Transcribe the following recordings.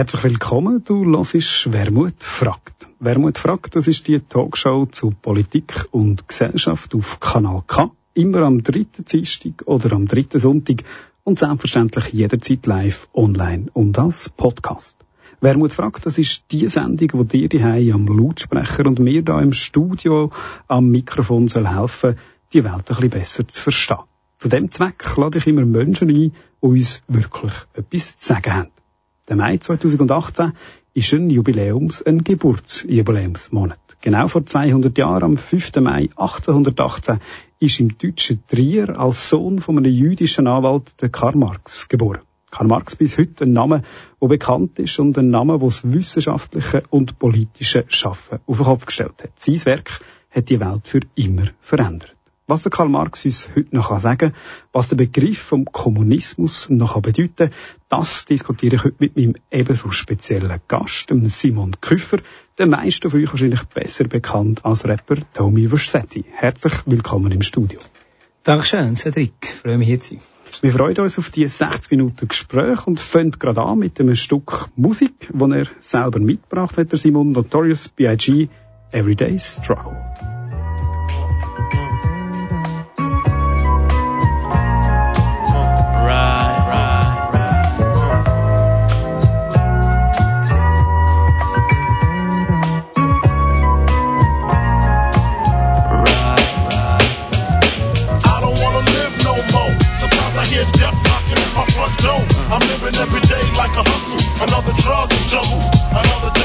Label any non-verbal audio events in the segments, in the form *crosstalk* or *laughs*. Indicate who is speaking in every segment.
Speaker 1: Herzlich willkommen, du hörst Wermut fragt. Wermut fragt, das ist die Talkshow zu Politik und Gesellschaft auf Kanal K, immer am dritten Dienstag oder am dritten Sonntag und selbstverständlich jederzeit live online und als Podcast. Wermut fragt, das ist die Sendung, wo dir die am Lautsprecher und mir da im Studio am Mikrofon soll helfen, die Welt ein bisschen besser zu verstehen. Zu dem Zweck lade ich immer Menschen ein, die uns wirklich etwas zu sagen haben. Der Mai 2018 ist ein Jubiläums-, ein Geburtsjubiläumsmonat. Genau vor 200 Jahren, am 5. Mai 1818, ist im deutschen Trier als Sohn von einem jüdischen Anwalt der Karl Marx geboren. Karl Marx bis heute ein Name, der bekannt ist und ein Name, der das wissenschaftliche und politische Schaffen auf den Kopf gestellt hat. Sein Werk hat die Welt für immer verändert. Was der Karl Marx uns heute noch sagen kann, was der Begriff vom Kommunismus noch bedeuten kann, das diskutiere ich heute mit meinem ebenso speziellen Gast, dem Simon Küffer, der meisten von euch wahrscheinlich besser bekannt als Rapper Tommy Versetti. Herzlich willkommen im Studio.
Speaker 2: Dankeschön, Cedric. Ich freue mich hier zu sein.
Speaker 1: Wir freuen uns auf die 60 Minuten Gespräch und fangen gerade an mit einem Stück Musik, das er selber mitgebracht hat, der Simon Notorious B.I.G. Everyday Struggle. Another drug trouble, another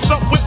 Speaker 1: What's up with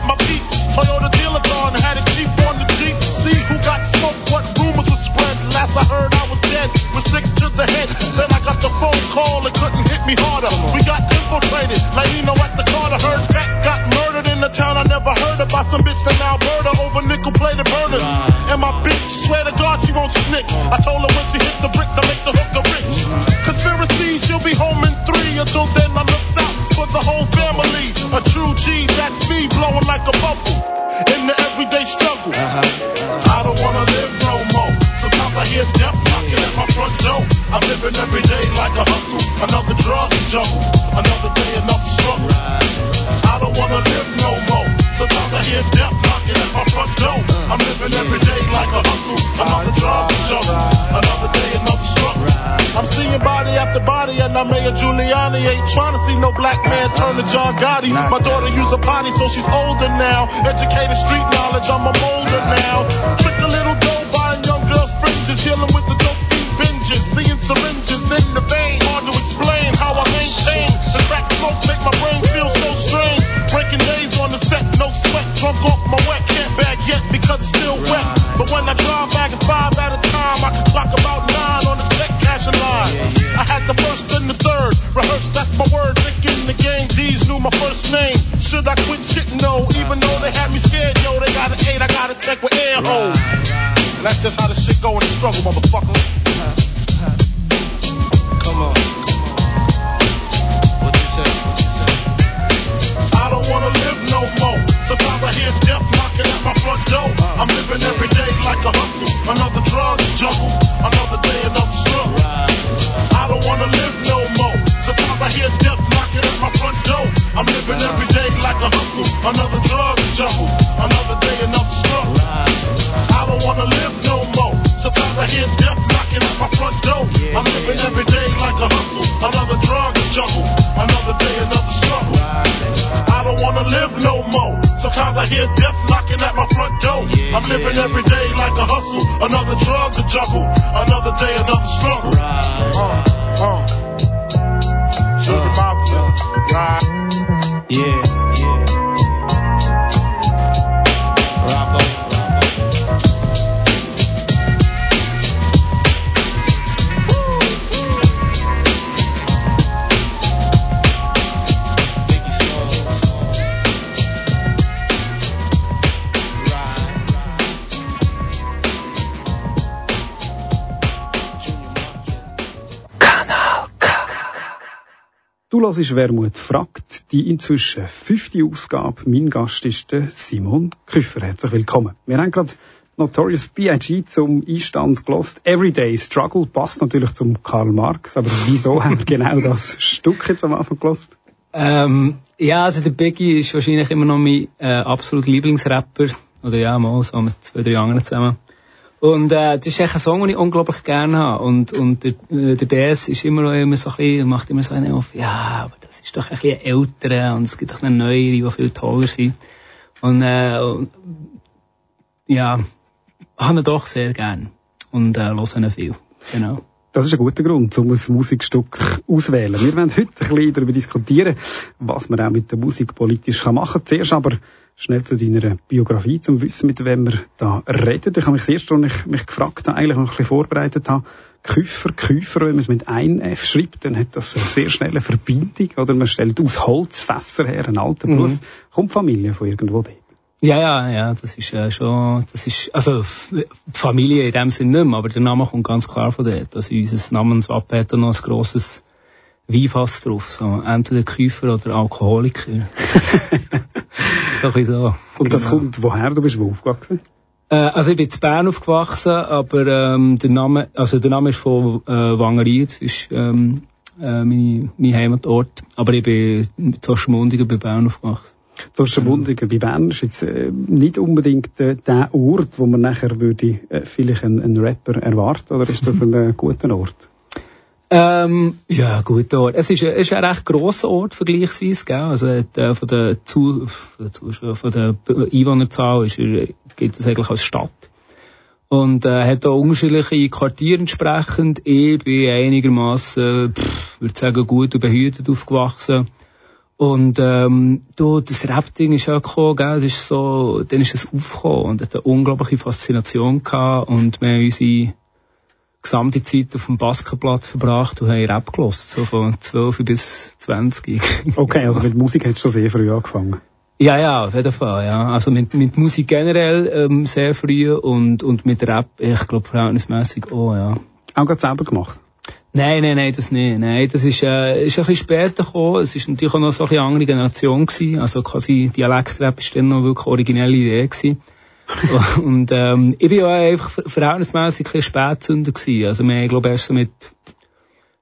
Speaker 1: Another drug juggle. Another day, another struggle. I don't wanna live no more. Sometimes I hear death knocking at my front door. I'm living every day like a hustle. Another drug juggle. Another day, another struggle. I don't wanna live no more. Sometimes I hear death knocking at my front door. I'm living every day like a hustle. Another drug juggle. Another day, another struggle. I don't wanna live no more. Sometimes I hear death knocking at my front door. I'm living every day like a hustle. Another drug to juggle. Another day, another struggle. Uh, uh. Mafia. Right.
Speaker 3: Yeah, yeah.
Speaker 4: Du hörst Wermut fragt, die inzwischen fünfte Ausgabe. Mein Gast ist der Simon Küffer. Herzlich willkommen. Wir haben gerade Notorious B.I.G. zum Einstand gelost. Everyday Struggle passt natürlich zum Karl Marx, aber wieso *laughs* haben wir genau das Stück jetzt am Anfang gelost?
Speaker 2: Ähm, ja, also der Biggie ist wahrscheinlich immer noch mein äh, absoluter Lieblingsrapper. Oder ja, mal so mit zwei, drei anderen zusammen. Und äh, das ist echt ein Song, den ich unglaublich gerne habe. Und, und der, äh, der DS ist immer immer so ein bisschen, macht immer so einen auf, ja, aber das ist doch ein bisschen ältere und es gibt doch eine neuere, die viel toller sind. Und, äh, und, ja, habe ihn doch sehr gern. Und äh, höre ihn viel. Genau.
Speaker 4: Das ist ein guter Grund, um ein Musikstück auszuwählen. Wir werden heute ein bisschen darüber diskutieren, was man auch mit der Musik politisch machen kann. Zuerst aber schnell zu deiner Biografie, zum Wissen, mit wem wir da reden. Ich habe mich das erste, als ich mich gefragt habe, eigentlich noch ein bisschen vorbereitet habe, Küfer, Küfer, wenn man es mit ein F schreibt, dann hat das eine sehr schnelle Verbindung, oder man stellt aus Holzfässer her, einen alten
Speaker 2: Mhm.
Speaker 4: Beruf. Kommt die Familie von irgendwo dort?
Speaker 2: Ja, ja, ja, das ist äh, schon, das ist, also Familie in dem Sinn nicht mehr, aber der Name kommt ganz klar von dort. Also unser Namenswappen hat noch ein grosses Weinfass drauf, so entweder Käufer oder Alkoholiker. *laughs* *laughs* so ein bisschen so.
Speaker 4: Und das
Speaker 2: Genau.
Speaker 4: kommt woher? Du bist wo aufgewachsen?
Speaker 2: Äh, also ich bin in Bern aufgewachsen, aber ähm, der Name, also der Name ist von äh, Wangerried, das ist ähm, äh, meine, mein Heimatort. Aber ich bin in Ostermundigen bei Bern aufgewachsen.
Speaker 4: Zorstermundigen bei Bern ist jetzt äh, nicht unbedingt äh, der Ort, wo man nachher würde äh, vielleicht einen, einen Rapper erwarten, oder ist das *laughs* ein äh, guter Ort?
Speaker 2: Ähm, ja, gut Ort. Es ist, es ist ein recht grosser Ort vergleichsweise, gell? Also äh, von der Zu, von der Zuschauer, von der Einwohnerzahl ist gilt es eigentlich als Stadt. Und äh, hat auch unterschiedliche Quartiere entsprechend. Ich bin einigermaßen, pff, würde sagen, gut und behütet aufgewachsen. Und ähm, du, das Rap-Ding ist ja gekommen, gell? Das ist so, dann ist es aufgekommen und hat eine unglaubliche Faszination gehabt und wir haben unsere gesamte Zeit auf dem Basketplatz verbracht und haben Rap gelost, so von 12 bis 20. *laughs*
Speaker 4: Okay, also mit Musik du schon sehr früh angefangen.
Speaker 2: ja, ja, auf jeden Fall, ja. Also mit, mit Musik generell ähm, sehr früh und, und mit Rap, ich glaube, verhältnismäßig auch, ja.
Speaker 4: Auch gerade selber gemacht.
Speaker 2: Nein, nein, nein, das nicht. Nein, das ist, äh, ist ein bisschen später gekommen. Es ist natürlich auch noch so ein bisschen andere Generation gewesen. Also quasi Dialektrap ist dann noch wirklich originelle Idee gewesen. *laughs* und ähm, ich bin ja einfach ver- verhältnismäßig ein Spätzünder gewesen. Also wir haben, glaube ich, erst so mit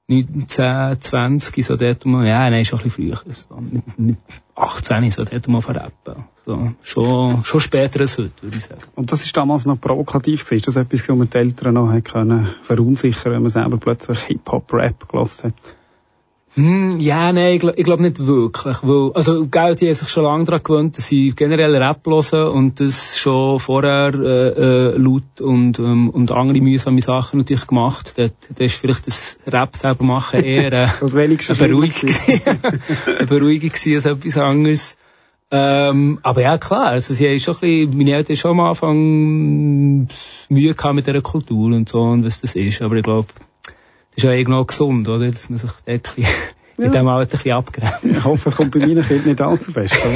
Speaker 2: 19, 20, so dort mal, ja, nein, schon ein bisschen früher. So, mit, mit 18, so dort mal verrappen. So, schon, schon später als heute, würde ich sagen.
Speaker 4: Und das ist damals noch provokativ gewesen. Ist das etwas, was man die Eltern noch können verunsichern, wenn man selber plötzlich Hip-Hop-Rap gelassen hat?
Speaker 2: Hm, ja, nein, ich, glaub- glaube nicht wirklich. Weil, also, gell, die haben sich schon lange daran gewöhnt, dass sie generell Rap hören und das schon vorher äh, äh, laut und, ähm, und andere mühsame Sachen natürlich gemacht. Dort, dort ist vielleicht das Rap selber machen eher äh, *laughs* eine Beruhigung, *laughs* eine Beruhigung gewesen als etwas anderes. Ähm, aber ja, klar, also sie haben schon ein bisschen, meine Eltern haben schon am Anfang Mühe gehabt mit dieser Kultur und so und was das ist. Aber ich glaube, das ist ja irgendwo gesund, oder? Dass man sich dort ein bisschen *laughs* in diesem Alter ein bisschen abgrenzen.
Speaker 4: Ich hoffe, kommt bei meinen Kindern nicht allzu fest. *laughs*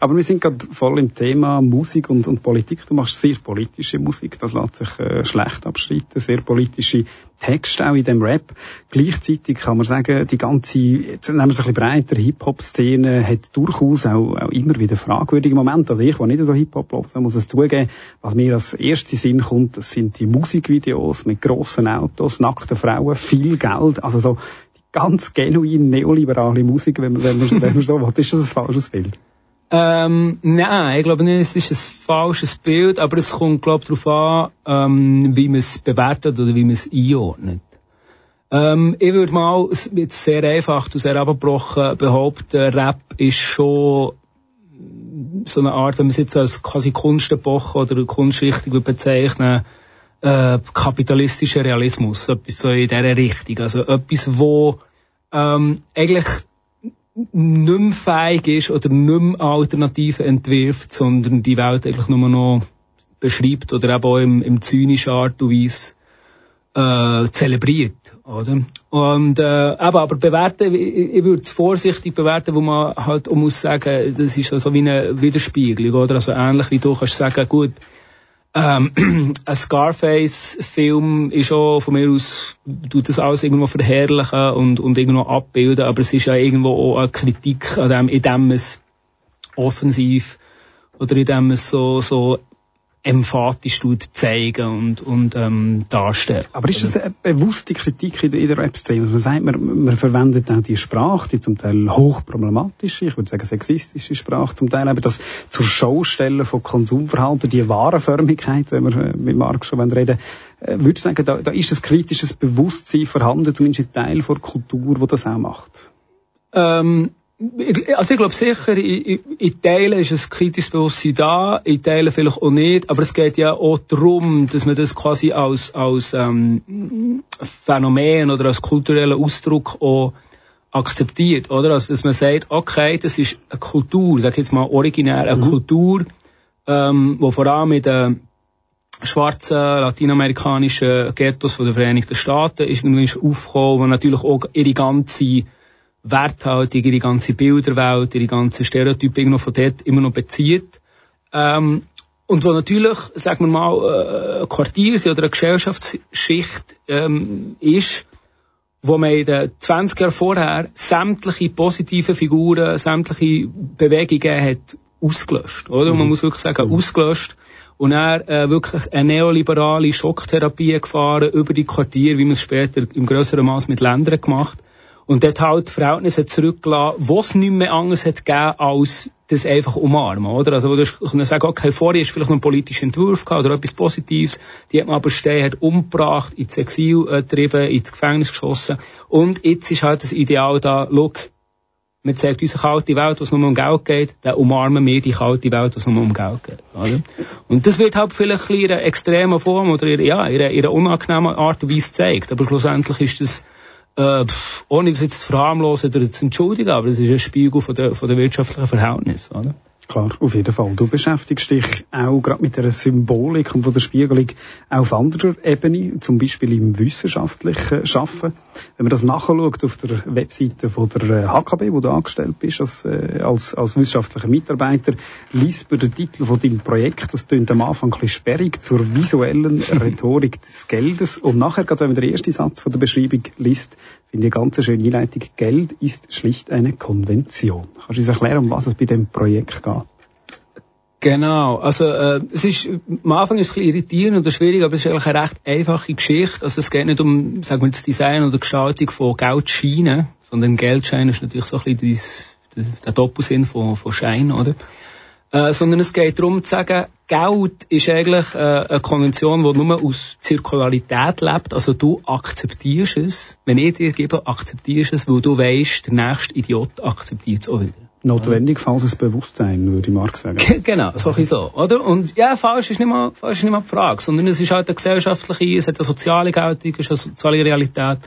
Speaker 4: Aber, wir sind gerade voll im Thema Musik und, und Politik. Du machst sehr politische Musik, das lässt sich äh, schlecht abstreiten. Sehr politische Texte auch in dem Rap. Gleichzeitig kann man sagen, die ganze, jetzt nehmen wir es ein bisschen breiter, Hip-Hop-Szene hat durchaus auch, auch immer wieder fragwürdige Momente. Also ich, der nicht so Hip-Hop höre, muss es zugeben, was mir als erste Sinn kommt, das sind die Musikvideos mit grossen Autos, nackten Frauen, viel Geld, also so die ganz genuin neoliberale Musik, wenn man, wenn man, wenn man so will. Ist das ein falsches Bild?
Speaker 2: Ähm, nein, ich glaube nicht, es ist ein falsches Bild, aber es kommt, glaube ich, darauf an, ähm, wie man es bewertet oder wie man es einordnet. Ähm, ich würde mal jetzt sehr einfach und sehr abgebrochen behaupten, Rap ist schon so eine Art, wenn man es jetzt als quasi Kunstepoche oder Kunstrichtung bezeichnen, äh, kapitalistischer Realismus, etwas so in dieser Richtung. Also etwas, wo ähm, eigentlich nicht mehr fähig ist oder nicht mehr Alternativen entwirft, sondern die Welt eigentlich nur noch beschreibt oder eben auch im, im zynischen Art und Weise äh, zelebriert, oder? Und äh, eben, aber bewerten, ich, ich würde es vorsichtig bewerten, wo man halt auch muss sagen, das ist so wie eine Widerspiegelung, oder? Also ähnlich wie du kannst sagen, gut, ähm, *clears throat* ein Scarface-Film ist auch von mir aus, tut das alles irgendwo verherrlichen und, und irgendwo abbilden, aber es ist ja irgendwo auch eine Kritik an dem, in dem es offensiv oder in dem es so, so emphatisch zeigen und, und ähm, darstellen.
Speaker 4: Aber ist das eine bewusste Kritik in der, in der Rap-Szene? Also man sagt, man, man verwendet auch die Sprache, die zum Teil hochproblematische, ich würde sagen sexistische Sprache zum Teil, aber das zur Schaustelle von Konsumverhalten, die Warenförmigkeit, wenn wir äh, mit Marc schon reden äh, würde ich sagen, da, da ist ein kritisches Bewusstsein vorhanden, zumindest ein Teil der Kultur, wo das auch macht.
Speaker 2: Ähm, also ich glaube sicher, in, Teilen ist ein kritisches Bewusstsein da, in Teilen vielleicht auch nicht, aber es geht ja auch darum, dass man das quasi als, als ähm, Phänomen oder als kulturellen Ausdruck auch akzeptiert, oder? Also dass man sagt, okay, das ist eine Kultur, sag ich jetzt mal originär, eine Kultur, ähm, wo vor allem mit den schwarzen lateinamerikanischen Ghettos von den Vereinigten Staaten ist irgendwie aufgekommen, wo natürlich auch ihre ganze Werthaltung, ihre ganze Bilderwelt, ihre ganze Stereotype irgendwo von dort immer noch bezieht. Ähm, und wo natürlich, sagen wir mal, äh, ein Quartier oder eine Gesellschaftsschicht ähm, ist, wo man in den 20 Jahren vorher sämtliche positive Figuren, sämtliche Bewegungen hat ausgelöscht, oder? Und man muss wirklich sagen, ausgelöscht. Und er äh, wirklich eine neoliberale Schocktherapie gefahren über die Quartiere, wie man es später im größeren Maß mit Ländern gemacht. Und dort halt Verhältnisse zurückgelassen, wo es nicht mehr anders hat gegeben, als das einfach umarmen, oder? Also, wo du können sagen, okay, vorher ist vielleicht noch ein politischer Entwurf gehabt oder etwas Positives, die hat man aber stehen, hat umgebracht, ins Exil äh, getrieben, ins Gefängnis geschossen. Und jetzt ist halt das Ideal da, look, man zeigt uns eine kalte Welt, wo es nur um Geld geht, dann umarmen wir die kalte Welt, wo es nur um Geld geht. Oder? Und das wird halt vielleicht in einer extremen Form oder in, ja, in einer, in einer unangenehmen Art und Weise gezeigt. Aber schlussendlich ist das, äh, pff, ohne das jetzt zu verharmlosen oder zu entschuldigen, aber es ist ein Spiegel von der, von der wirtschaftlichen Verhältnisse. Oder?
Speaker 4: Klar, auf jeden Fall. Du beschäftigst dich auch gerade mit der Symbolik und von der Spiegelung auf anderer Ebene, zum Beispiel im wissenschaftlichen Schaffen. Wenn man das nachschaut auf der Webseite von der äh, HKB, wo du angestellt bist als, äh, als, als wissenschaftlicher Mitarbeiter, liest man den Titel von deinem Projekt, das klingt am Anfang ein bisschen sperrig, zur visuellen *laughs* Rhetorik des Geldes. Und nachher, gerade wenn man den ersten Satz von der Beschreibung liest, finde ich eine ganz schöne Einleitung. Geld ist schlicht eine Konvention. Kannst du uns erklären, um was es bei dem Projekt geht?
Speaker 2: Genau, also äh, es ist am Anfang ist es ein bisschen irritierend oder schwierig, aber es ist eigentlich eine recht einfache Geschichte. Also es geht nicht um, sagen wir, das Design oder Gestaltung von Geldscheinen, sondern Geldschein ist natürlich so ein bisschen das, der Doppelsinn von, von Schein, oder? Äh, sondern es geht darum zu sagen, Geld ist eigentlich äh, eine Konvention, die nur aus Zirkularität lebt. Also du akzeptierst es. Wenn ich dir gebe, akzeptierst es, weil du weißt, der nächste Idiot akzeptiert es auch wieder.
Speaker 4: Notwendig, falls es Bewusstsein, würde ich Mark sagen.
Speaker 2: Ge- Genau, so ein so, oder? Und ja, falsch ist nicht mal, falsch ist nicht mal die Frage, sondern es ist halt eine gesellschaftliche, es hat eine soziale Geltung, es ist eine soziale Realität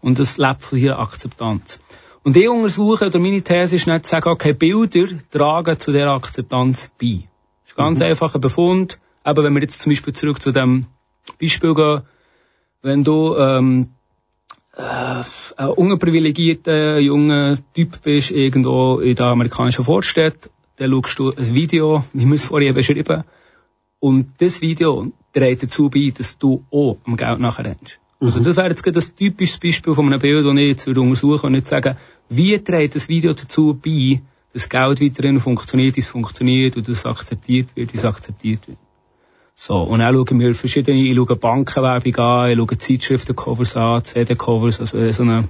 Speaker 2: und es lebt von ihrer Akzeptanz. Und ich untersuche, oder meine These ist nicht zu sagen, okay, Bilder tragen zu dieser Akzeptanz bei. Das ist ganz einfach ein Befund, aber wenn wir jetzt zum Beispiel zurück zu dem Beispiel gehen, wenn du ähm, äh, ein unprivilegierter junger Typ bist, irgendwo in der amerikanischen Vorstadt, dann schaust du ein Video, wie wir es vorher beschrieben und das Video trägt dazu bei, dass du auch am Geld nachher rennst. Also das wäre jetzt gerade das typische Beispiel von einem Bild, das ich jetzt würde untersuchen und nicht sagen, wie trägt das Video dazu bei, dass Geld weiterhin funktioniert, wie es funktioniert und dass es akzeptiert wird, wie es akzeptiert wird. So, und dann schauen wir verschiedene, ich schaue Bankenwerbung an, ich schaue Zeitschriftencovers an, CD-Covers, also so eine,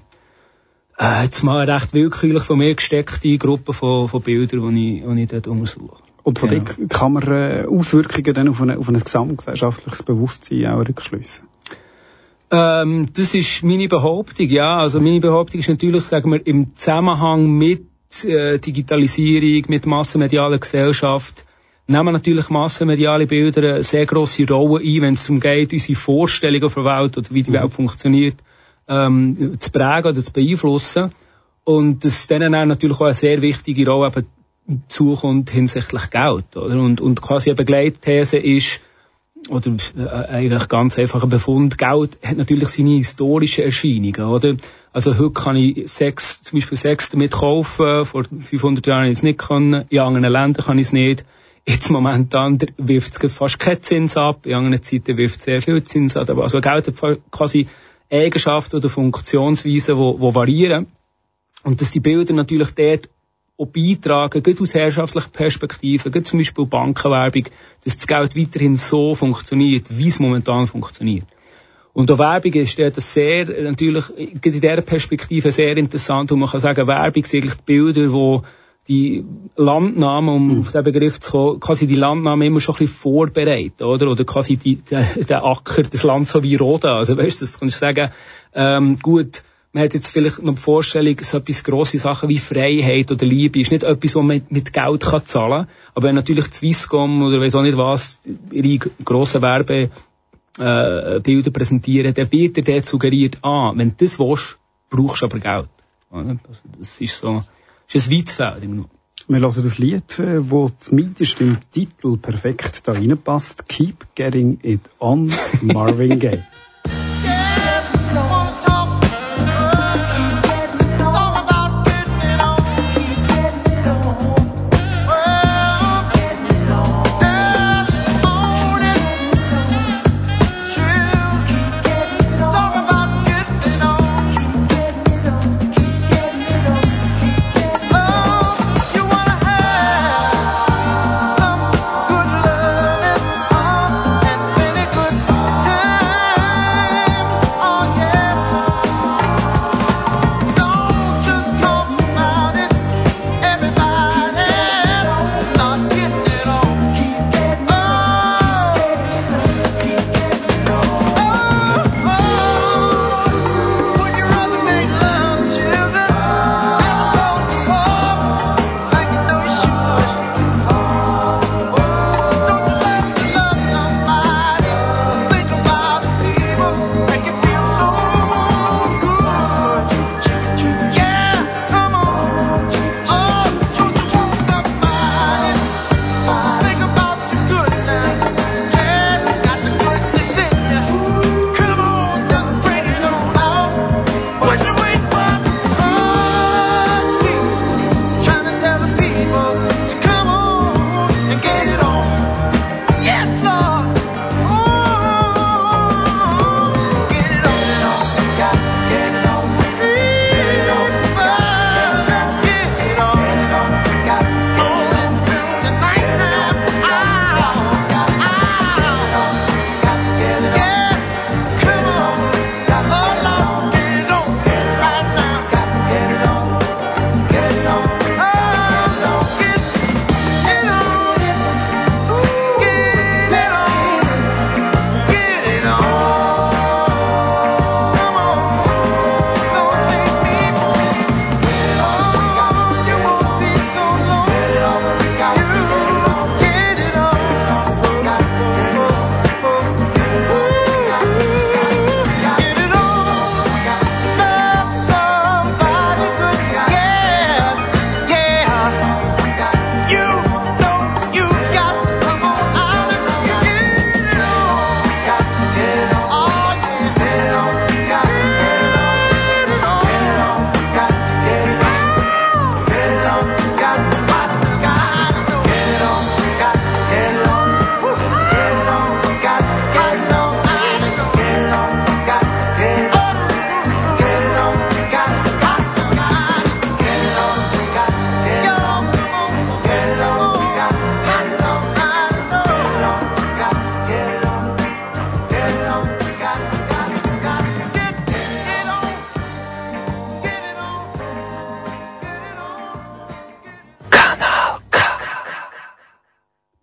Speaker 2: äh, jetzt mal eine recht willkürlich von mir gesteckte Gruppe von, von Bildern, die ich, die ich dort untersuche.
Speaker 4: Und von
Speaker 2: Genau.
Speaker 4: dort kann man äh, Auswirkungen dann auf, eine, auf ein gesamtgesellschaftliches Bewusstsein auch rückschliessen.
Speaker 2: Ähm, das ist meine Behauptung, ja. Also meine Behauptung ist natürlich, sagen wir, im Zusammenhang mit äh, Digitalisierung, mit massenmedialer Gesellschaft, nehmen natürlich massenmediale Bilder eine sehr grosse Rolle ein, wenn es darum geht, unsere Vorstellungen von der Welt oder wie die Welt funktioniert, ähm, zu prägen oder zu beeinflussen. Und dass denen auch natürlich auch eine sehr wichtige Rolle eben zukommt hinsichtlich Geld. Oder? Und, und quasi eine Begleitthese ist, oder äh, eigentlich ganz einfacher Befund, Geld hat natürlich seine historischen Erscheinungen, oder? Also heute kann ich Sex, zum Beispiel Sex damit kaufen, vor 500 Jahren hätte ich es nicht können, in anderen Ländern kann ich es nicht. Jetzt momentan wirft es fast keinen Zins ab, in anderen Zeiten wirft es sehr viel Zins ab, also Geld hat quasi Eigenschaften oder Funktionsweisen, die variieren. Und dass die Bilder natürlich dort auch beitragen, gerade aus herrschaftlicher Perspektive, gerade zum Beispiel Bankenwerbung, dass das Geld weiterhin so funktioniert, wie es momentan funktioniert. Und auch Werbung ist dort sehr, natürlich, gerade in dieser Perspektive sehr interessant, und man kann sagen, Werbung sind eigentlich die Bilder, wo die Landnahmen, um auf den Begriff zu kommen, quasi die Landnahmen immer schon ein bisschen vorbereiten, oder? Oder quasi die, der, der Acker, das Land so wie roden. Also weißt du, das kannst du sagen, ähm, gut, man hat jetzt vielleicht noch die Vorstellung, so etwas grosse Sachen wie Freiheit oder Liebe ist nicht etwas, was man mit Geld kann zahlen kann. Aber wenn natürlich die Swisscom oder weiss auch nicht was, ihre grossen Werbe, äh, präsentieren, dann wird dir dort suggeriert, ah, wenn du das willst, brauchst du aber Geld. Also das ist so, ist ein weites Feld im Grunde.
Speaker 4: Wir hören das Lied, äh, wo zumindest im Titel perfekt da reinpasst. Keep Getting It On, Marvin Gaye. *laughs*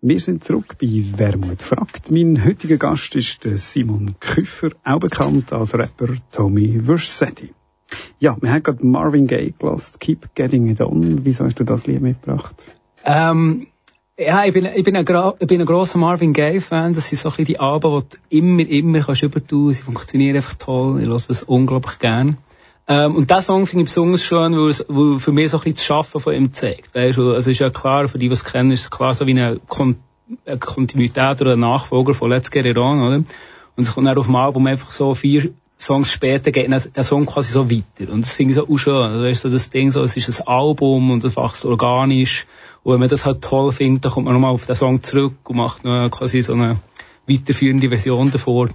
Speaker 4: Wir sind zurück bei Wermut fragt. Mein heutiger Gast ist der Simon Küffer, auch bekannt als Rapper Tommy Versetti. Ja, wir haben gerade Marvin Gaye gelassen, Keep Getting It On. Wieso hast du das Lied mitgebracht?
Speaker 2: Ähm, ja, ich bin, ich bin ein, ich ein grosser Marvin Gaye-Fan. Das sind so ein bisschen die Alben, die du immer, immer kannst übertun. Sie funktionieren einfach toll. Ich höre das unglaublich gern. Ähm, und diesen Song finde ich besonders schön, weil, es, für mich so ein bisschen das Schaffen von ihm zeigt. Weißt du, also es ist ja klar, für die, die es kennen, ist es klar so wie eine, Kon eine Kontinuität oder ein Nachfolger von Let's Get It On, oder? Und es kommt dann auf dem Album einfach so vier Songs später geht der Song quasi so weiter. Und das finde ich so auch schön. Also, weißt du, das Ding so, es ist ein Album und es wächst organisch. Und wenn man das halt toll findet, dann kommt man nochmal auf den Song zurück und macht noch quasi so eine weiterführende Version davor.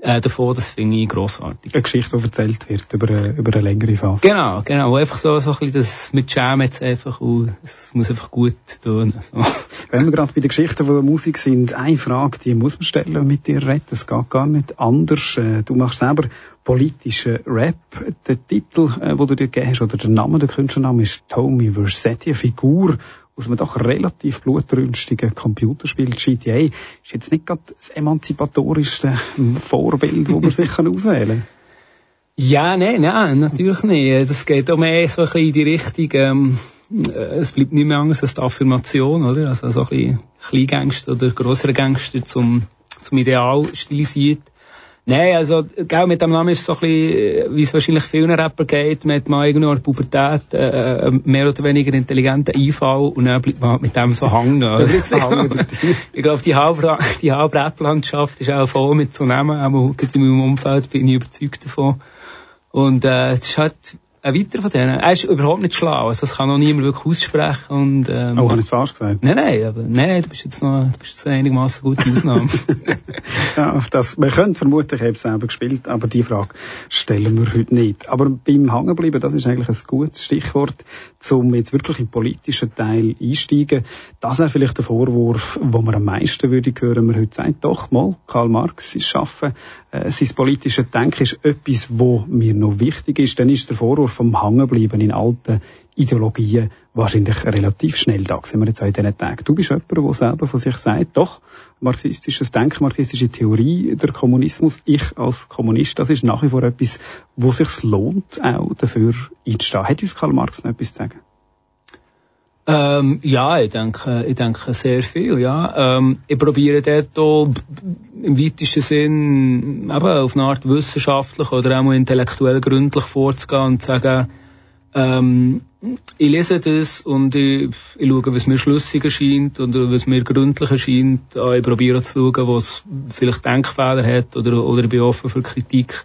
Speaker 2: Äh, davon, das finde ich grossartig.
Speaker 4: Eine Geschichte, die erzählt wird über eine, über eine längere Phase.
Speaker 2: Genau, genau. Wo einfach so, so ein bisschen das mit Jam jetzt einfach, und es muss einfach gut tun. So. *laughs*
Speaker 4: Wenn wir gerade bei den Geschichten von der Musik sind, eine Frage, die muss man stellen, man mit dir redet. Es geht gar nicht anders. Äh, Du machst selber politischen Rap. Der Titel, äh, den du dir gegeben hast, oder der Name, der Künstlername ist Tommy Versetti, eine Figur aus einem doch relativ blutrünstigen Computerspiel. GTA ist jetzt nicht gerade das emanzipatorischste Vorbild, das man sich *laughs* auswählen kann.
Speaker 2: Ja, nein, nein, natürlich nicht. Das geht auch mehr so ein bisschen in die Richtung, ähm, äh, es bleibt nicht mehr anders als die Affirmation, oder? Also so ein bisschen Kleingangster oder grosserer Gangster zum, zum Ideal stilisiert. Nein, also, gell, mit dem Namen ist es so ein bisschen, äh, wie es wahrscheinlich vielen Rapper geht, man hat mal irgendwo in der Pubertät, äh, äh, mehr oder weniger intelligenten Einfall und dann bleibt man halt mit dem so hängen. oder? *laughs* ich glaube, die halbe, die halbe Rap-Landschaft ist auch voll mit so Namen, gerade in meinem Umfeld bin ich überzeugt davon. Und äh, es ist halt ein weiterer von denen. Er ist überhaupt nicht schlau, also das kann noch niemand wirklich aussprechen. Und, ähm,
Speaker 4: Oh, habe ich falsch gesagt?
Speaker 2: Nein, nein, aber nein, du bist jetzt noch, du bist jetzt einigermaßen gute Ausnahme. *laughs*
Speaker 4: Ja, das, man könnte vermuten, ich habe es selber gespielt, aber die Frage stellen wir heute nicht. Aber beim Hangenbleiben, das ist eigentlich ein gutes Stichwort, um jetzt wirklich im politischen Teil einsteigen. Das wäre vielleicht der Vorwurf, wo man am meisten würde hören, man heute sagt, doch mal, Karl Marx, sein Schaffen, äh, sein politisches Denken ist etwas, wo mir noch wichtig ist. Dann ist der Vorwurf vom Hangenbleiben in alten Ideologien wahrscheinlich relativ schnell da, sehen wir jetzt auch in diesen Tagen. Du bist jemand, der selber von sich sagt, doch, marxistisches Denken, marxistische Theorie, der Kommunismus, ich als Kommunist, das ist nach wie vor etwas, wo sich lohnt, auch dafür einzustehen. Hat uns Karl Marx noch etwas zu sagen?
Speaker 2: Ähm, ja, ich denke, ich denke sehr viel, ja. Ähm, ich probiere dort auch im weitesten Sinn eben auf eine Art wissenschaftlich oder auch mal intellektuell gründlich vorzugehen und zu sagen, ähm, ich lese das und ich, ich schaue, was mir schlüssig erscheint und was mir gründlich erscheint. Äh, Ich probiere auch zu schauen, was vielleicht Denkfehler hat oder, oder ich bin offen für Kritik.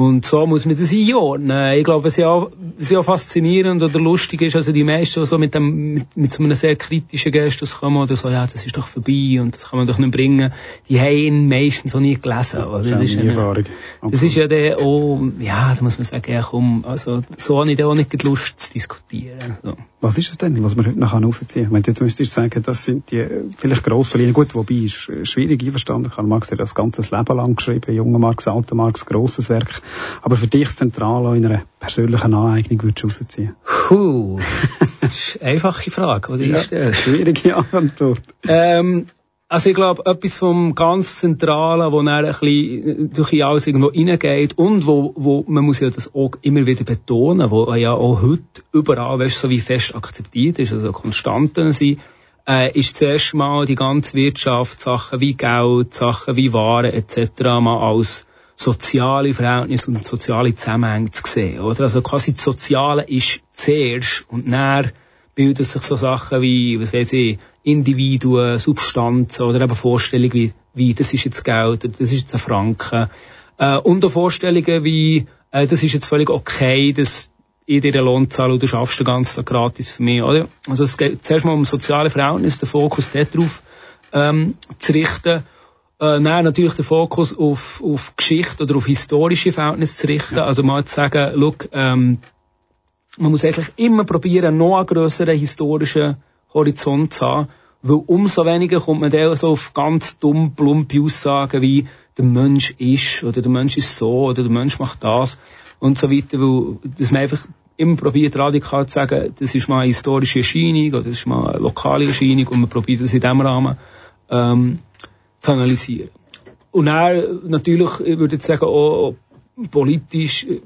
Speaker 2: Und so muss man das einordnen. Ich glaube, was ja, was ja faszinierend oder lustig ist, also die meisten, die so mit, dem, mit, mit so einem sehr kritischen Gestus kommen oder so, ja, das ist doch vorbei und das kann man doch nicht bringen, die haben ihn meistens auch nie gelesen. Oder?
Speaker 4: Das ist
Speaker 2: ja
Speaker 4: eine Erfahrung.
Speaker 2: das ist ja der auch, ja, da muss man sagen, ja komm, also so habe ich da auch nicht die Lust zu diskutieren. So.
Speaker 4: Was ist es denn, was man heute noch rausziehen kann? Wenn du jetzt müsstest sagen, das sind die vielleicht grosse Linien. Gut, wobei ist schwierig einverstanden. Karl Marx hat das ganze Leben lang geschrieben. Junger Marx, alter Marx, grosses Werk. Aber für dich zentral in einer persönlichen Aneignung würdest du rausziehen?
Speaker 2: Puh, das ist eine einfache Frage, oder?
Speaker 4: Ja, schwierige Antwort.
Speaker 2: Ähm, also ich glaube, etwas vom ganz Zentralen, wo dann ein bisschen durch in alles irgendwo reingeht und wo, wo, man muss ja das auch immer wieder betonen, wo ja auch heute überall, weißt, so wie fest akzeptiert ist, also Konstanten sind, äh, ist zuerst mal die ganze Wirtschaft, Sachen wie Geld, Sachen wie Waren etc. mal als soziale Verhältnisse und soziale Zusammenhänge zu sehen, oder? Also quasi das Soziale ist zuerst und dann bilden sich so Sachen wie, was weiß ich, Individuen, Substanzen oder eben Vorstellungen wie, wie das ist jetzt Geld, das ist jetzt ein Franken. Äh, und auch Vorstellungen wie, äh, das ist jetzt völlig okay, dass ich dir den Lohn zahle und du schaffst den ganzen Tag gratis für mich, oder? Also es geht zuerst mal um soziale Verhältnisse, den Fokus darauf ähm, zu richten. Äh, nein, natürlich den Fokus auf, auf Geschichte oder auf historische Verhältnisse zu richten. Also mal zu sagen, look, ähm, man muss eigentlich immer probieren, noch einen grösseren historischen Horizont zu haben, weil umso weniger kommt man dann so auf ganz dumm, plumpe Aussagen wie der Mensch ist oder der Mensch ist so oder der Mensch macht das und so weiter, weil dass man einfach immer probiert, radikal zu sagen, das ist mal eine historische Erscheinung oder das ist mal eine lokale Erscheinung und man probiert das in diesem Rahmen ähm, zu analysieren. Und dann natürlich, ich würde jetzt sagen, auch politisch äh,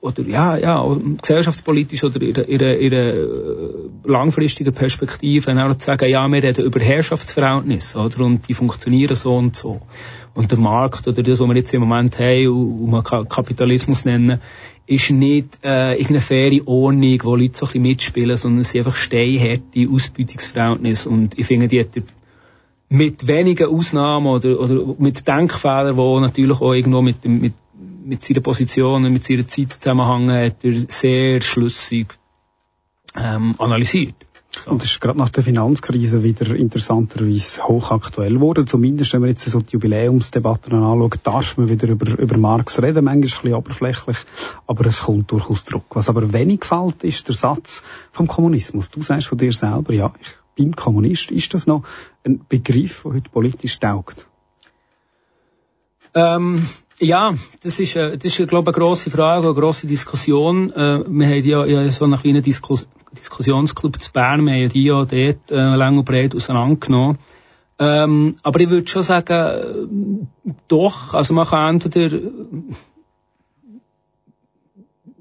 Speaker 2: oder ja, ja, gesellschaftspolitisch oder in ihrer, ihrer, äh, langfristigen Perspektive auch zu sagen, ja, wir reden über Herrschaftsverhältnisse, oder? Und die funktionieren so und so. Und der Markt oder das, was wir jetzt im Moment haben und man kann Kapitalismus nennen, ist nicht äh, irgendeine faire Ordnung, wo Leute so ein bisschen mitspielen, sondern es sind einfach steinharte Ausbeutungsverhältnisse. Und ich finde, die hat er mit wenigen Ausnahmen oder, oder mit Denkfehlern, die natürlich auch irgendwo mit, mit, mit seiner Position und mit seiner Zeit zusammenhängen, hat er sehr schlüssig ähm, analysiert. So.
Speaker 4: Und das ist gerade nach der Finanzkrise wieder interessanterweise hochaktuell geworden. Zumindest, wenn man jetzt so die Jubiläumsdebatten anschaut, darf man wieder über, über Marx reden, manchmal ein bisschen oberflächlich, aber es kommt durchaus zurück. Was aber wenig gefällt, ist der Satz vom Kommunismus. Du sagst von dir selber, ja, ich bin Kommunist. Ist das noch ein Begriff, der heute politisch taugt?
Speaker 2: Ähm, ja, das ist, äh, das ist, glaube ich, eine grosse Frage, eine grosse Diskussion. Äh, wir haben ja, ja so einen kleinen Diskus Diskussionsclub zu Bern, wir haben ja die ja dort äh, lang und breit auseinandergenommen. Ähm, aber ich würde schon sagen, äh, doch, also man kann entweder,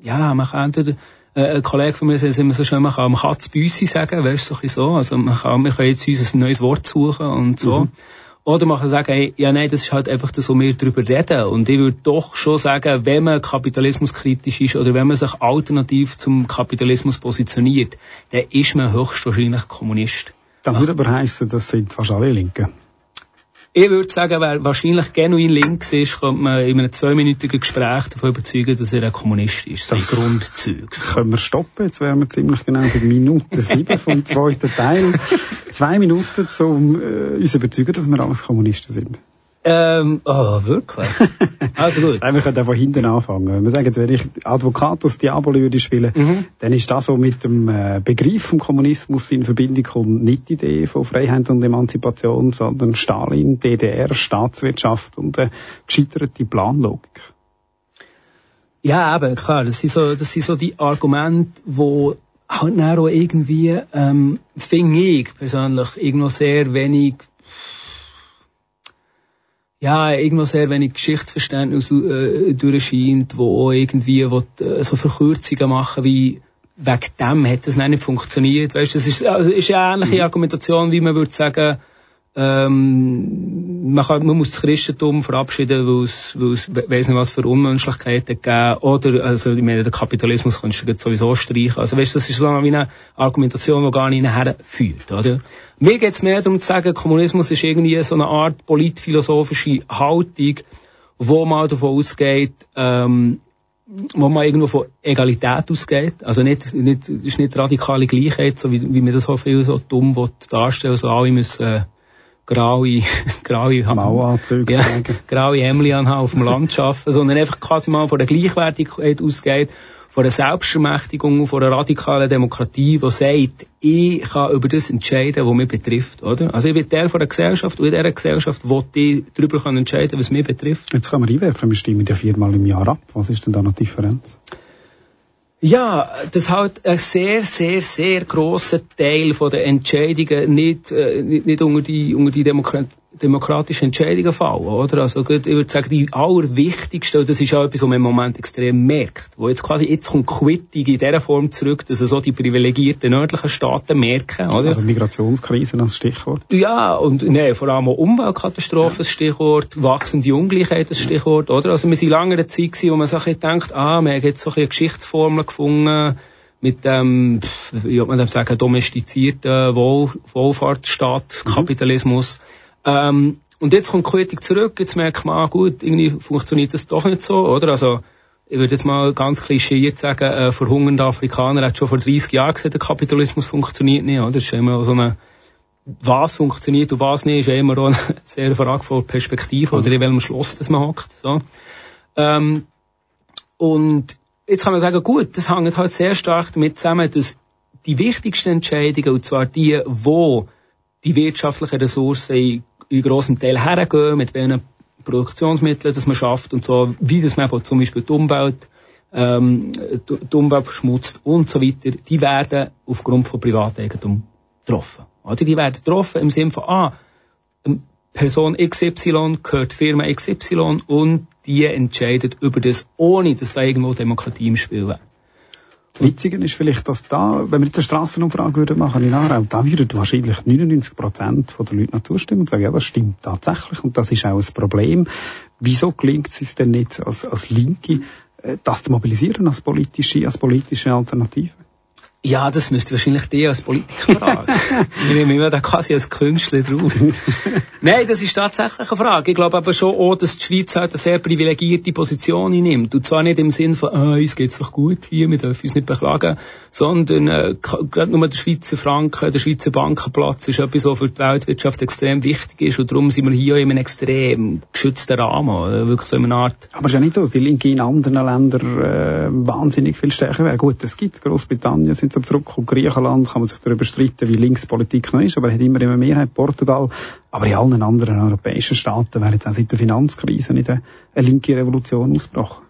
Speaker 2: ja, man kann entweder, ein Kollege von mir sagt immer so schön, man kann, man kann Büssi sagen, weißt du, so ein bisschen so. Also man kann, wir können jetzt uns ein neues Wort suchen und so.
Speaker 4: Mhm.
Speaker 2: Oder man kann sagen, hey, ja nein, das ist halt einfach das, wo wir darüber reden. Und ich würde doch schon sagen, wenn man kapitalismuskritisch ist oder wenn man sich alternativ zum Kapitalismus positioniert, dann ist man höchstwahrscheinlich Kommunist.
Speaker 4: Das würde aber heißen, das sind fast alle Linken.
Speaker 2: Ich würde sagen, wer wahrscheinlich genuin links ist, könnte man in einem zweiminütigen Gespräch davon überzeugen, dass er ein Kommunist ist. Das sind Grundzüge.
Speaker 4: Können wir stoppen? Jetzt wären wir ziemlich genau bei Minute sieben vom zweiten Teil. Zwei Minuten, um äh, uns zu überzeugen, dass wir alles Kommunisten sind.
Speaker 2: Ähm, oh, wirklich? *laughs* Also gut.
Speaker 4: Nein, wir können einfach hinten anfangen. Wir sagen, wenn ich Advocatus Diaboli würde spielen,
Speaker 2: Mhm.
Speaker 4: dann ist das, was mit dem äh, Begriff vom Kommunismus in Verbindung kommt, nicht die Idee von Freiheit und Emanzipation, sondern Stalin, DDR, Staatswirtschaft und äh, gescheiterte Planlogik.
Speaker 2: Ja, eben, klar, das sind so, das sind so die Argumente, wo halt auch irgendwie, ähm, finde ich persönlich, irgendwo sehr wenig, ja, irgendwo sehr wenig Geschichtsverständnis äh, durchscheint, wo auch irgendwie will, äh, so Verkürzungen machen wie wegen dem hat das nicht funktioniert. Weißt, das ist, also ist eine ähnliche Argumentation, wie man würde sagen, ähm, man, kann, man muss das Christentum verabschieden, weil es, weil es we- weiss nicht was für Unmenschlichkeiten gegeben oder also ich meine den Kapitalismus kannst du sowieso streichen. Also weißt, das ist so wie eine Argumentation, die gar nicht nachher führt. Oder? Mir geht es mehr darum zu sagen, Kommunismus ist irgendwie so eine Art politphilosophische Haltung, wo man davon ausgeht, ähm, wo man irgendwo von Egalität ausgeht. Also nicht, nicht, ist nicht radikale Gleichheit, so wie, wie man das so viel so dumm will darstellen, so alle müssen graue, *laughs* graue
Speaker 4: Mauanzüge
Speaker 2: ja, *laughs* graue Hemden anhaben auf dem Land arbeiten, sondern einfach quasi mal von der Gleichwertigkeit ausgeht, von der Selbstermächtigung, von der radikalen Demokratie, die sagt, ich kann über das entscheiden, was mich betrifft, oder? Also ich bin der von der Gesellschaft und in dieser Gesellschaft will ich darüber entscheiden, was mich betrifft.
Speaker 4: Jetzt kann man einwerfen, wir stimmen ja viermal im Jahr ab. Was ist denn da noch die Differenz?
Speaker 2: Ja, das halt ein sehr, sehr, sehr grosser Teil von der Entscheidungen nicht, äh, nicht, nicht unter die, unter die Demokrat demokratischen Entscheidungen fallen, oder? Also, gut, ich würde sagen, die allerwichtigste, das ist auch etwas, was man im Moment extrem merkt, wo jetzt quasi, jetzt kommt Quittung in dieser Form zurück, dass so die privilegierten nördlichen Staaten merken, oder?
Speaker 4: Also Migrationskrise als Stichwort.
Speaker 2: Ja, und nee, vor allem auch Umweltkatastrophen, das Stichwort, wachsende Ungleichheit, das Stichwort, oder? Also wir sind lange in einer Zeit gewesen, wo man so ein bisschen denkt, ah, man hat jetzt so ein bisschen eine Geschichtsformel gefunden, mit dem, wie man sagen, domestizierten Wohl Wohlfahrtsstaat, Kapitalismus. Ähm, und jetzt kommt Quittung zurück, jetzt merkt man, ah, gut, irgendwie funktioniert das doch nicht so, oder? Also, ich würde jetzt mal ganz klichéiert sagen, äh, verhungernde Afrikaner hat schon vor 30 Jahren gesagt, der Kapitalismus funktioniert nicht, oder? Das ist immer so eine, was funktioniert und was nicht, ist immer auch eine *laughs* sehr fragvolle Perspektive, oder in welchem Schloss das man hockt, so. Ähm, und jetzt kann man sagen, gut, das hängt halt sehr stark damit zusammen, dass die wichtigsten Entscheidungen, und zwar die, wo die wirtschaftlichen Ressourcen in, grossem Teil hergehen, mit welchen Produktionsmitteln das man schafft und so, wie das man zum Beispiel die Umwelt ähm, die Umwelt verschmutzt und so weiter, die werden aufgrund von Privateigentum getroffen. Oder die werden getroffen im Sinne von, ah, ähm, Person XY gehört Firma XY und die entscheidet über das, ohne dass da irgendwo Demokratie im Spiel wäre.
Speaker 4: Das Witzige ist vielleicht, dass da, wenn wir jetzt eine Strassenumfrage würden machen in Aarau, da würden wahrscheinlich 99 Prozent der Leute noch zustimmen und sagen, ja, das stimmt tatsächlich und das ist auch ein Problem. Wieso gelingt es uns denn nicht als, als Linke, äh, das zu mobilisieren als politische, als politische Alternative?
Speaker 2: Ja, das müsste wahrscheinlich die als Politiker fragen. *laughs* ich nehme immer da quasi als Künstler drauf. Nein, das ist tatsächlich eine Frage. Ich glaube aber schon auch, dass die Schweiz halt eine sehr privilegierte Position einnimmt. Und zwar nicht im Sinn von, ah, uns geht's doch gut hier, wir dürfen uns nicht beklagen, sondern äh, gerade nur der Schweizer Franken, der Schweizer Bankenplatz ist etwas, was für die Weltwirtschaft extrem wichtig ist. Und darum sind wir hier in einem extrem geschützten Rahmen. Wirklich so in einer Art
Speaker 4: Aber es ist ja nicht so, dass die Linke in anderen Ländern äh, wahnsinnig viel stärker wäre. Gut, es gibt Großbritannien sind zurück und Griechenland kann man sich darüber streiten, wie Linkspolitik noch ist, aber er hat immer eine Mehrheit Portugal. Aber in allen anderen europäischen Staaten wäre jetzt auch seit der Finanzkrise nicht eine, linke Revolution ausgebrochen.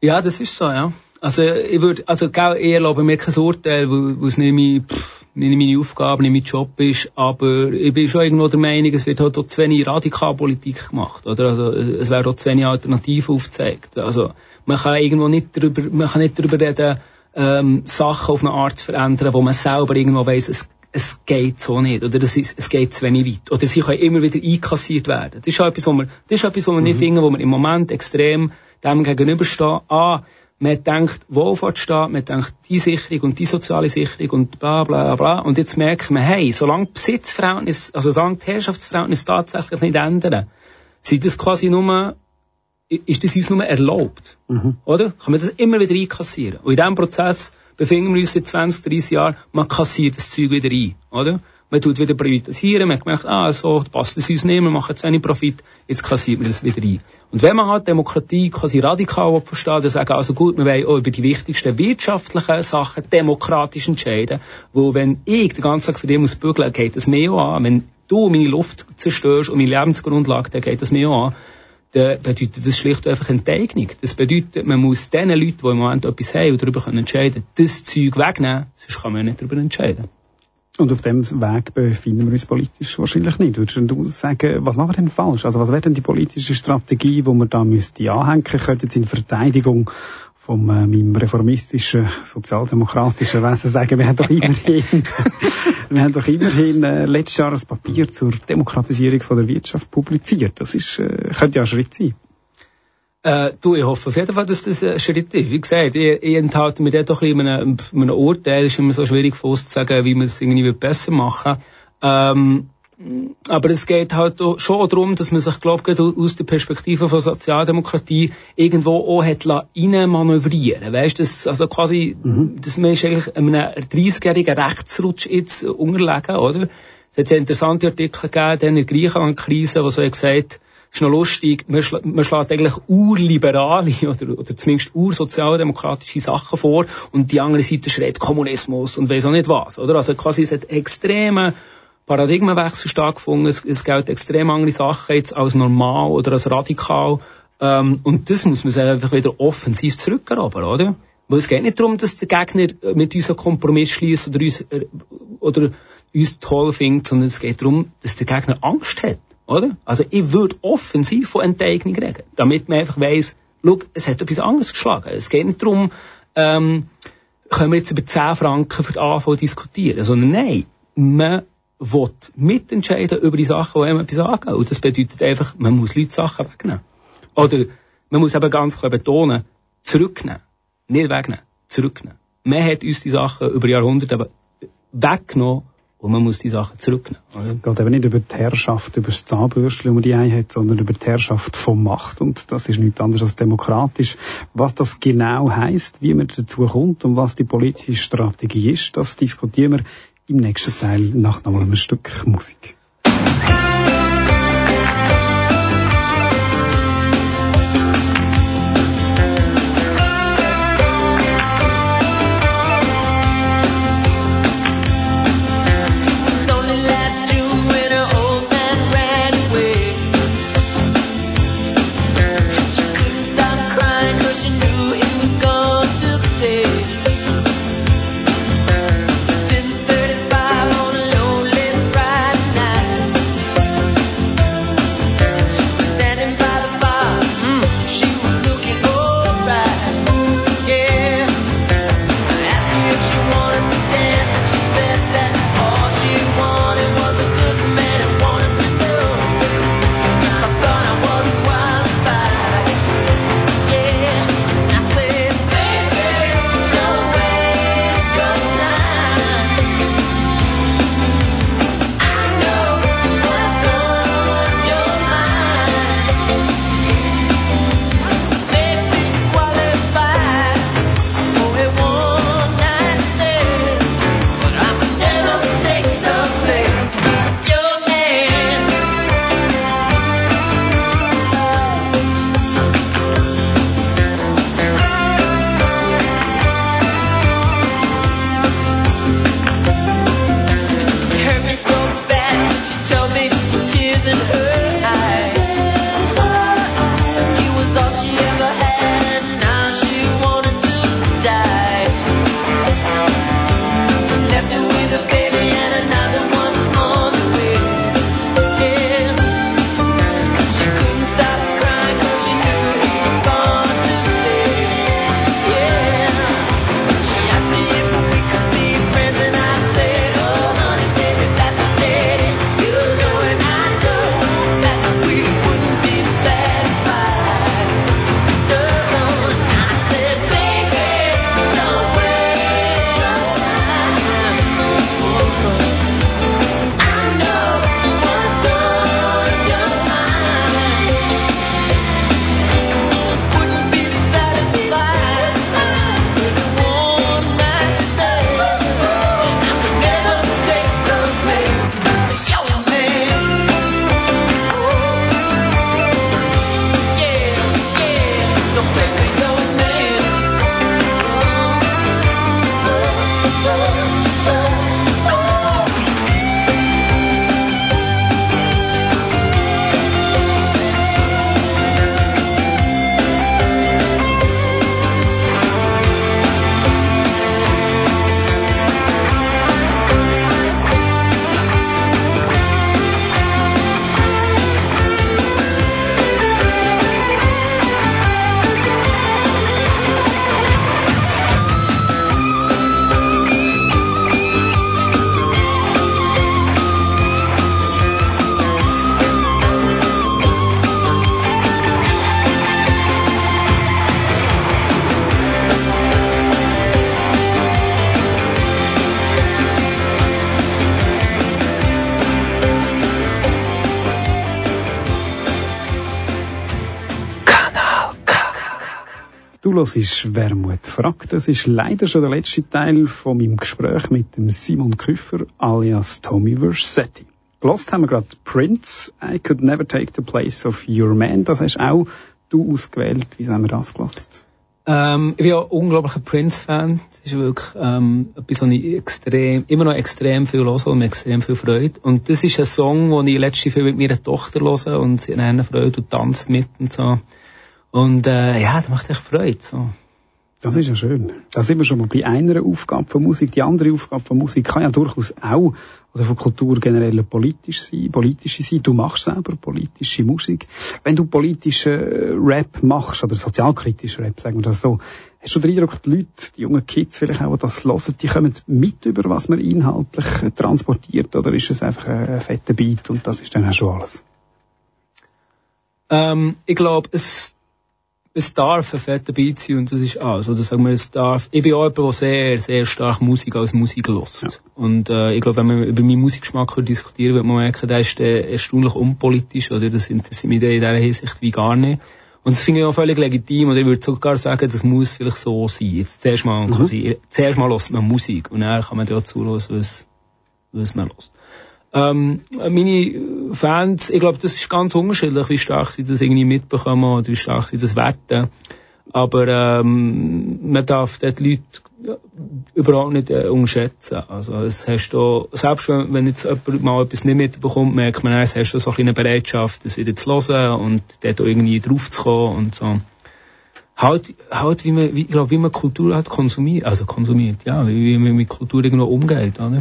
Speaker 2: Ja, das ist so, ja. Also, ich würde, also, ich erlaube mir kein Urteil, weil, es nicht, mein, pff, nicht meine Aufgabe, nicht mein Job ist, aber ich bin schon irgendwo der Meinung, es wird halt auch zu wenig Radikalpolitik gemacht, oder? Also, es werden auch zu wenig Alternativen aufgezeigt. Also, man kann irgendwo nicht darüber, man kann nicht darüber reden, ähm, Sachen auf eine Art zu verändern, wo man selber irgendwo weiss, es, es geht so nicht, oder es, es geht zu wenig weit. Oder sie können immer wieder einkassiert werden. Das ist auch etwas, wo wir, das ist etwas, wo wir nicht finden, wo wir im Moment extrem dem gegenüberstehen. Ah, man denkt Wohlfahrtsstaat, man denkt die Sicherung und die soziale Sicherung und bla bla bla. Und jetzt merkt man, hey, solange die Besitzverhältnis, also solange die Herrschaftsverhältnisse tatsächlich nicht ändern, sind das quasi nur, ist das uns nur erlaubt. Oder? Kann man das immer wieder einkassieren. Und in diesem Prozess befinden wir uns seit 20, 30 Jahren, man kassiert das Zeug wieder ein. Oder? Man tut wieder privatisieren, man merkt, ah, so, passt es uns nicht, wir machen zu wenig Profit, jetzt kassiert man das wieder ein. Und wenn man halt Demokratie quasi radikal versteht, dann sagen, also gut, wir wollen auch über die wichtigsten wirtschaftlichen Sachen demokratisch entscheiden, wo wenn ich den ganzen Tag für dich muss bügeln, geht das mir auch an. Wenn du meine Luft zerstörst und meine Lebensgrundlage, dann geht das mir auch an dann bedeutet das schlicht und einfach Enteignung. Das bedeutet, man muss den Leuten, die im Moment etwas haben und darüber können entscheiden das Zeug wegnehmen, sonst kann man nicht darüber entscheiden.
Speaker 4: Und auf dem Weg befinden wir uns politisch wahrscheinlich nicht. Würdest du sagen, was machen wir denn falsch? Also was wäre denn die politische Strategie, die man da müsste anhängen könnte jetzt in Verteidigung von äh, meinem reformistischen, sozialdemokratischen Wesen sagen, wir haben doch *laughs* immerhin, wir haben doch immerhin äh, letztes Jahr ein Papier zur Demokratisierung von der Wirtschaft publiziert. Das ist, äh, könnte ja ein Schritt sein.
Speaker 2: Äh, du, ich hoffe auf jeden Fall, dass das ein Schritt ist. Wie gesagt, ich, ich enthalte mich dort doch ein bisschen in einem, in einem Urteil. Es ist immer so schwierig für uns zu sagen, wie man es irgendwie besser machen ähm, aber es geht halt auch schon darum, dass man sich, glaube ich, aus der Perspektive von Sozialdemokratie irgendwo auch hat rein manövrieren. Weißt, dass, also quasi, dass man ist eigentlich einem 30-jährigen Rechtsrutsch jetzt unterlegen, oder? Es hat ja interessante Artikel gegeben, in der Griechenland-Krise, wo so gesagt, ist noch lustig, man, schla man schlägt eigentlich urliberale *laughs* oder, oder zumindest ursozialdemokratische Sachen vor und die andere Seite schreit Kommunismus und weiss auch nicht was, oder? Also quasi es hat extreme Paradigmenwechsel stattgefunden, es, es gelten extrem andere Sachen jetzt als normal oder als radikal ähm, und das muss man sich einfach wieder offensiv zurückerobern, oder? Weil es geht nicht darum, dass der Gegner mit uns einen Kompromiss schließt oder uns, äh, oder uns toll findet, sondern es geht darum, dass der Gegner Angst hat. Oder? Also ich würde offensiv von Enteignung reden, damit man einfach weiss, schau, es hat etwas anderes geschlagen. Es geht nicht darum, ähm, können wir jetzt über 10 Franken für die AV diskutieren, sondern nein, man will mitentscheiden über die Sachen, die einem etwas angehen. Und das bedeutet einfach, man muss Leute Sachen wegnehmen. Oder man muss eben ganz klar betonen, zurücknehmen. Nicht wegnehmen, zurücknehmen. Man hat uns die Sachen über Jahrhunderte weggenommen und man muss die Sachen zurücknehmen.
Speaker 4: Es geht eben nicht über die Herrschaft, über das Zahnbürstchen, man die eine hat, sondern über die Herrschaft von Macht. Und das ist nichts anderes als demokratisch. Was das genau heißt, wie man dazu kommt und was die politische Strategie ist, das diskutieren wir im nächsten Teil nach noch einem Stück Musik. Du hörst «Wermut fragt». Das ist leider schon der letzte Teil von meinem Gespräch mit dem Simon Küffer alias Tommy Versetti. Gelost haben wir gerade Prince, I Could Never Take the Place of Your Man. Das hast auch du ausgewählt. Wie haben wir das gelost?
Speaker 2: Ähm, ich bin ja unglaublicher Prince-Fan. Das ist wirklich ähm, etwas, was ich extrem, immer noch extrem viel höre und extrem viel Freude. Und das ist ein Song, den ich letztens viel mit meiner Tochter höre und sie hat eine Freude und tanzt mit und so. Und äh, ja, das macht echt Freude. So.
Speaker 4: Das ist ja schön. Da sind wir schon mal bei einer Aufgabe von Musik. Die andere Aufgabe von Musik kann ja durchaus auch, oder von Kultur generell politisch sein, politische sein. Du machst selber politische Musik. Wenn du politische Rap machst, oder sozialkritische Rap, sagen wir das so, hast du den Eindruck, die Leute, die jungen Kids vielleicht auch, die das hören, die kommen mit über, was man inhaltlich äh, transportiert, oder ist es einfach ein, ein fetter Beat und das ist dann auch schon alles?
Speaker 2: Ähm, ich glaube, es es darf ein fetter Beat sein und das ist alles. Oder sagen wir, es darf. Ich bin auch jemand, der sehr, sehr stark Musik als Musik lässt.
Speaker 4: Ja.
Speaker 2: Und äh, ich glaube, wenn man über meinen Musikgeschmack diskutieren wird man merken, der ist äh, erstaunlich unpolitisch. Oder das interessiert mich in dieser Hinsicht wie gar nicht. Und das finde ich auch völlig legitim. Und ich würde sogar sagen, das muss vielleicht so sein. Jetzt zuerst mal,
Speaker 4: Mhm.
Speaker 2: quasi, zuerst mal hört man Musik und dann kann man da zuhören, was, was man hört. Ähm, meine Fans, ich glaube, das ist ganz unterschiedlich, wie stark sie das irgendwie mitbekommen oder wie stark sie das werten. Aber ähm, man darf dort Leute überhaupt nicht äh, unterschätzen. Also es hast du, selbst wenn, wenn jetzt jemand mal etwas nicht mitbekommt, merkt man, es hast du so eine Bereitschaft, das wieder zu hören und dort irgendwie drauf zu kommen und so. Halt, halt wie man, wie, ich glaube, wie man Kultur halt konsumiert, also konsumiert, ja, wie, wie man mit Kultur irgendwo umgeht, oder?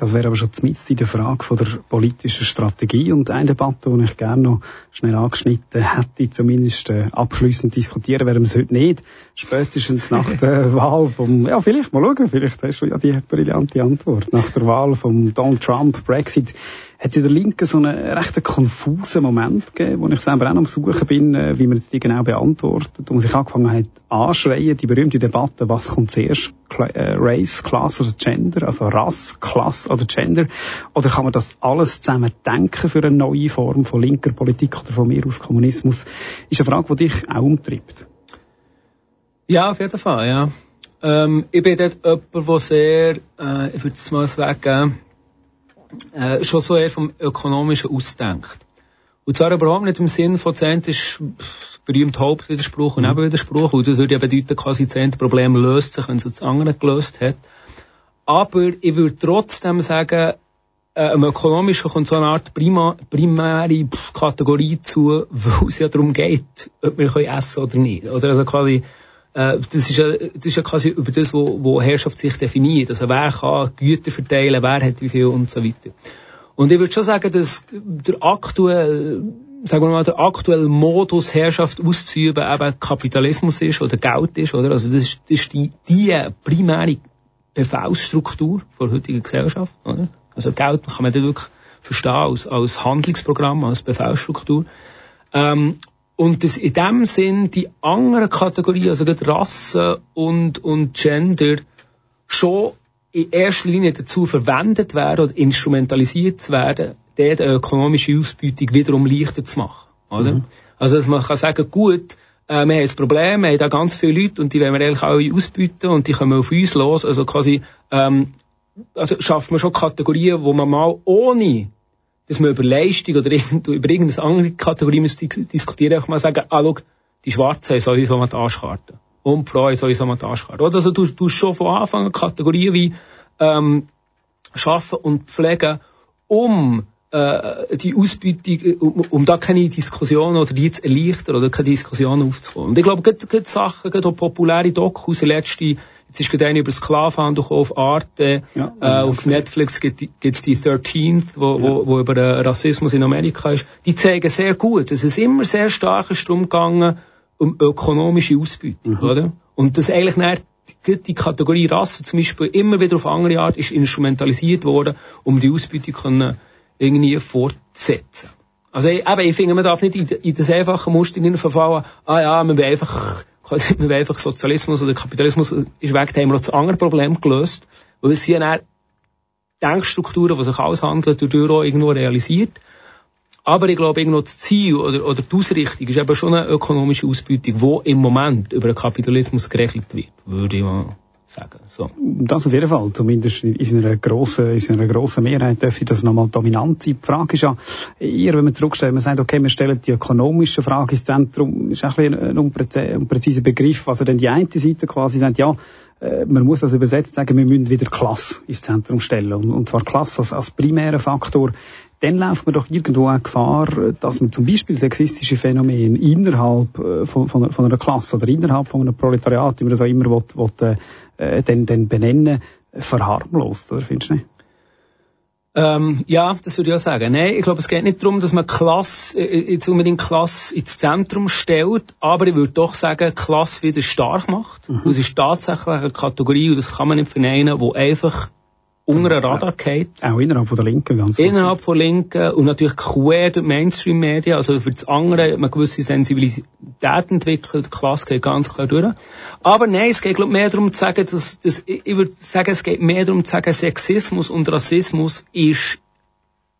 Speaker 4: Das wäre aber schon zumindest in der Frage von der politischen Strategie und eine Debatte, die ich gerne noch schnell angeschnitten hätte, zumindest äh, abschließend diskutieren, werden wir es heute nicht. Spätestens nach *laughs* der Wahl vom, ja, vielleicht mal schauen, vielleicht hast du ja die brillante Antwort. Nach der Wahl von Donald Trump, Brexit, hat es in der Linken so einen recht konfusen Moment gegeben, wo ich selber auch am Suchen bin, äh, wie man jetzt die genau beantwortet, und sich angefangen hat anschreien, die berühmte Debatte, was kommt zuerst, äh, Race, Class oder Gender, also Rass, Klasse oder Gender, oder kann man das alles zusammen denken für eine neue Form von linker Politik oder von mir aus Kommunismus, ist eine Frage, die dich auch umtreibt.
Speaker 2: Ja, auf jeden Fall, ja. Ähm, ich bin dort jemand, der sehr, äh, ich würde es mal sagen, äh, schon so eher vom Ökonomischen ausdenkt. Und zwar überhaupt nicht im Sinn von Zent ist berühmt Hauptwiderspruch und Nebenwiderspruch. Und das würde ja bedeuten, quasi Zent Problem löst sich, wenn es das andere gelöst hat. Aber ich würde trotzdem sagen, äh, im Ökonomischen kommt so eine Art prima, primäre Kategorie zu, wo es ja darum geht, ob wir können essen oder nicht. Oder also quasi, das ist ja, das ist ja quasi über das, wo, wo Herrschaft sich definiert. Also wer kann Güter verteilen, wer hat wie viel und so weiter. Und ich würde schon sagen, dass der aktuelle, sagen wir mal, der aktuelle Modus Herrschaft auszuüben eben Kapitalismus ist oder Geld ist, oder? Also das ist, das ist die, die primäre Befehlsstruktur der heutigen Gesellschaft, oder? Also Geld kann man dann wirklich verstehen als, als Handlungsprogramm, als Befehlsstruktur. Ähm, und das in dem Sinn die anderen Kategorien, also gerade Rasse und, und Gender, schon in erster Linie dazu verwendet werden oder instrumentalisiert zu werden, dort eine ökonomische Ausbeutung wiederum leichter zu machen. Oder? Also, dass man kann sagen, gut, äh, wir haben ein Problem, wir haben da ganz viele Leute und die wollen wir eigentlich alle ausbieten und die kommen auf uns los. Also quasi, ähm, also schafft man schon Kategorien, wo man mal ohne dass man über Leistung oder über irgendeine andere Kategorie muss di- diskutieren, einfach mal sagen, ah, schau, die Schwarzen haben sowieso mal die Arschkarte. Und die Frauen sowieso mal die Arschkarte. Oder? Also du, du schon von Anfang an Kategorien wie ähm, schaffen und pflegen, um äh, die Ausbeutung, um, um da keine Diskussionen oder die zu erleichtern oder keine Diskussionen aufzubauen. Und ich glaube, gerade, gerade Sachen, gerade auch populäre Dokus, letzte, jetzt ist gerade eine über Sklavenhandel auf Arte,
Speaker 4: Ja,
Speaker 2: äh,
Speaker 4: ja,
Speaker 2: auf. Netflix gibt es die 13th, wo, wo, wo über äh, Rassismus in Amerika ist. Die zeigen sehr gut, dass es immer sehr stark ist darum gegangen, um ökonomische Ausbeutung, oder? Und dass eigentlich nicht die, die Kategorie Rasse zum Beispiel immer wieder auf andere Art ist instrumentalisiert worden, um die Ausbeutung können irgendwie fortzusetzen. Also ich- eben, ich finde, man darf nicht in, in das einfache Muster verfallen, ah ja, man will einfach, quasi, man will einfach Sozialismus oder Kapitalismus ist weg, haben wir das andere Problem gelöst, weil es sind dann Denkstrukturen, die sich aushandeln, durch auch irgendwo realisiert. Aber ich glaube, irgendwo das Ziel oder, oder die Ausrichtung ist eben schon eine ökonomische Ausbeutung, die im Moment über den Kapitalismus geregelt wird, würde ich mal sagen. So.
Speaker 4: Das auf jeden Fall. Zumindest in einer grossen, in einer grossen Mehrheit dürfte das nochmal dominant sein. Die Frage ist ja, eher, wenn man zurückstellt, man sagt, okay, wir stellen die ökonomische Frage ins Zentrum, ist ein bisschen ein unpräziser, Begriff. Also dann die eine Seite quasi sagt, ja, äh, man muss also übersetzt sagen, wir müssen wieder Klasse ins Zentrum stellen. Und, zwar Klasse als, als primären Faktor. Dann läuft man doch irgendwo auch Gefahr, dass man zum Beispiel sexistische Phänomene innerhalb äh, von, von, von einer Klasse oder innerhalb von einem Proletariat, wie man das auch immer will, will, äh, dann, dann benennen, verharmlost, oder findest du nicht?
Speaker 2: Ähm, ja, das würde ich auch sagen. Nein, ich glaube, es geht nicht darum, dass man Klasse, äh, jetzt unbedingt Klasse ins Zentrum stellt, aber ich würde doch sagen, Klasse wieder stark macht.
Speaker 4: Mhm.
Speaker 2: Das ist tatsächlich eine Kategorie, und das kann man nicht verneinen, wo einfach unter den Radar geht.
Speaker 4: Auch innerhalb von der Linken ganz
Speaker 2: Innerhalb von Linken und natürlich quer durch die Mainstream-Medien, also für das andere hat man gewisse Sensibilität entwickelt, die Klasse geht ganz klar durch. Aber nein, es geht glaub, mehr darum zu sagen, dass, dass ich ich würde sagen, es geht mehr darum zu sagen, Sexismus und Rassismus ist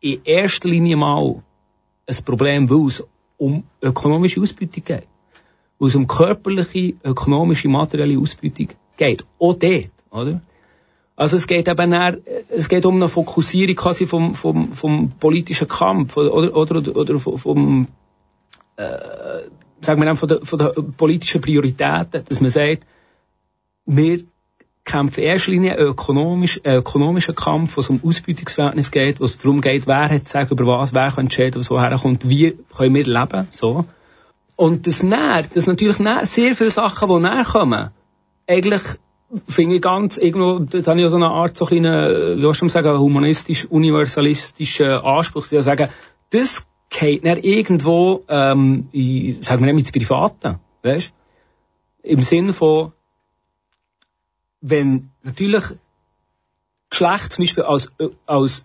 Speaker 2: in erster Linie mal ein Problem, weil es um ökonomische Ausbeutung geht. Weil es um körperliche, ökonomische, materielle Ausbeutung geht. Auch dort, oder? Also es geht eben eher, es geht um eine Fokussierung quasi vom, vom, vom politischen Kampf oder, oder, oder, oder vom, äh, sagen wir dann, von der, von der politischen Prioritäten, dass man sagt, wir kämpfen in erster Linie einen ökonomisch, einen ökonomischen Kampf, wo es um Ausbeutungsverhältnis geht, wo es darum geht, wer hat zu sagen, über was, wer kann entscheiden, was woher kommt, wie können wir leben, so. Und das näher, das natürlich näher, sehr viele Sachen, die näher kommen, eigentlich finde ich ganz irgendwo, da habe ich so eine Art, so kleinen, wie soll ich sagen, humanistisch, universalistischen Anspruch, zu sagen, das geht dann irgendwo, ähm, in, sagen wir nicht ins Private, weißt? Im Sinne von, wenn natürlich Geschlecht zum Beispiel als, als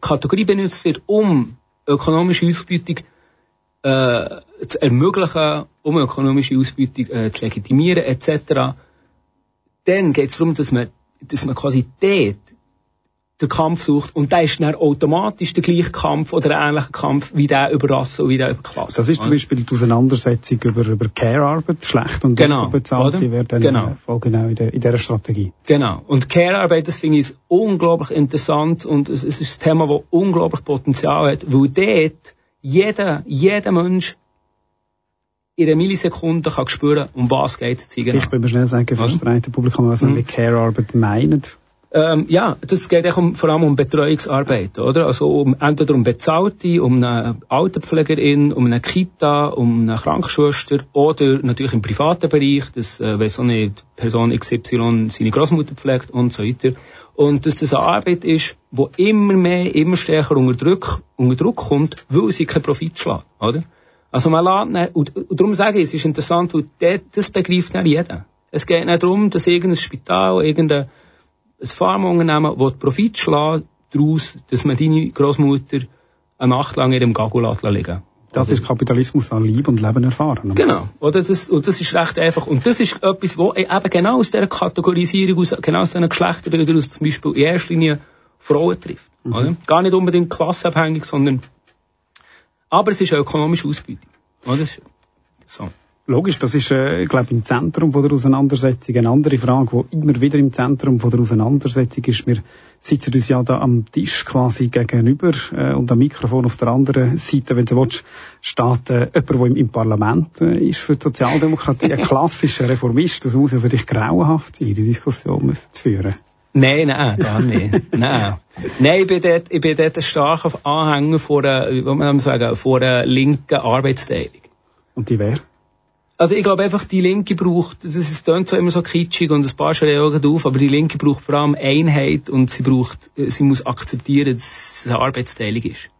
Speaker 2: Kategorie benutzt wird, um ökonomische Ausbeutung äh, zu ermöglichen, um ökonomische Ausbeutung äh, zu legitimieren etc., dann geht es darum, dass man, dass man quasi dort den Kampf sucht und da ist dann automatisch der gleiche Kampf oder ein ähnlicher Kampf wie der über Rasse und wie der über Klasse.
Speaker 4: Das ist zum Beispiel die Auseinandersetzung über, über Care-Arbeit, schlecht und
Speaker 2: Genau, oder?
Speaker 4: die wird dann
Speaker 2: Genau.
Speaker 4: äh, voll genau in, der, in dieser Strategie.
Speaker 2: Genau. Und Care-Arbeit, das finde ich unglaublich interessant und es, es ist ein Thema, das unglaublich Potenzial hat, weil dort jeder, jeder Mensch in einer Millisekunde kann spüren, um was geht es genau.
Speaker 4: Vielleicht wollen wir schnell sagen, für das
Speaker 2: Mhm.
Speaker 4: breite Publikum, was wir mit Care-Arbeit meinen.
Speaker 2: Ähm, ja, das geht auch um, vor allem um Betreuungsarbeit, oder? Also um, entweder um Bezahlte, um eine Altenpflegerin, um eine Kita, um eine Krankenschwester oder natürlich im privaten Bereich, dass, äh, wenn so eine Person XY seine Großmutter pflegt und so weiter. Und dass das eine Arbeit ist, die immer mehr, immer stärker unter Druck, unter Druck kommt, weil sie keinen Profit schlägt, oder? Also man lässt und, und darum sage ich, es ist interessant, weil das, das begreift nicht jeder. Es geht nicht darum, dass irgendein Spital, irgendein ein Pharmaunternehmen, das Profit schlägt daraus, dass man deine Großmutter eine Nacht lang in Gagul lässt liegen
Speaker 4: Das ist Kapitalismus an Lieb und Leben erfahren.
Speaker 2: Genau. Oder das, und das ist recht einfach. Und das ist etwas, wo eben genau aus dieser Kategorisierung, aus, genau aus diesen Geschlechterbildern, aus zum Beispiel in erster Linie Frauen trifft. Oder? Gar nicht unbedingt klassenabhängig, sondern, aber es ist eine ökonomische Ausbeutung. Oder? So.
Speaker 4: Logisch, das ist, äh, ich glaube, im Zentrum von der Auseinandersetzung. Eine andere Frage, die immer wieder im Zentrum von der Auseinandersetzung ist, wir sitzen uns ja da am Tisch quasi gegenüber äh, und am Mikrofon auf der anderen Seite, wenn du willst, steht äh, jemand, der im, im Parlament äh, ist für die Sozialdemokratie, ein klassischer Reformist. Das muss ja für dich grauenhaft sein, die Diskussion müssen zu führen.
Speaker 2: Nein, nein, gar nicht. nein. Nein, ich bin dort, ich bin dort ein starker Anhänger von einer, wie man sagen, von einer linken Arbeitsteilung.
Speaker 4: Und die wäre?
Speaker 2: Also ich glaube einfach, die Linke braucht, das ist klingt so immer so kitschig und ein paar schreien auf, aber die Linke braucht vor allem Einheit und sie braucht, sie muss akzeptieren, dass es eine Arbeitsteilung ist.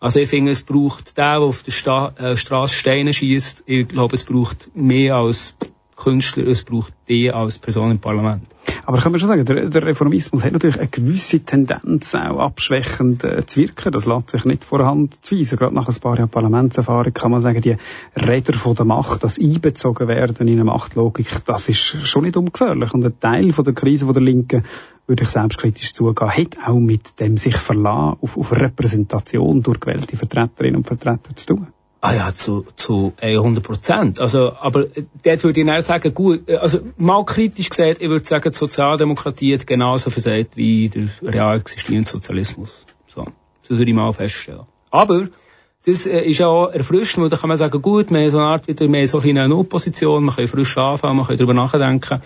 Speaker 2: Also ich finde, es braucht den, der auf der Sta äh, Straße Steine schießt. Ich glaube, es braucht mehr als Künstler, es braucht die als Person im Parlament.
Speaker 4: Aber kann man schon sagen, der, der Reformismus hat natürlich eine gewisse Tendenz, auch abschwächend äh, zu wirken. Das lässt sich nicht vorhand zu weisen. Gerade nach ein paar Jahren Parlamentserfahrung kann man sagen, die Räder von der Macht, das einbezogen werden in eine Machtlogik, das ist schon nicht ungefährlich. Und ein Teil von der Krise von der Linken würde ich selbstkritisch zugehen, hat auch mit dem sich verlassen auf, auf Repräsentation durch gewählte Vertreterinnen und Vertreter zu tun.
Speaker 2: Ah ja, zu, zu 100 Prozent. Also, aber äh, dort würde ich auch sagen, gut, äh, also mal kritisch gesagt, ich würde sagen, die Sozialdemokratie hat genauso versagt wie der real existierende Sozialismus. So, das würde ich mal feststellen. Aber das äh, ist auch erfrischend, weil da kann man sagen, gut, wir haben so eine Art wieder, wir haben so ein eine Opposition, wir können frisch anfangen, wir können darüber nachdenken.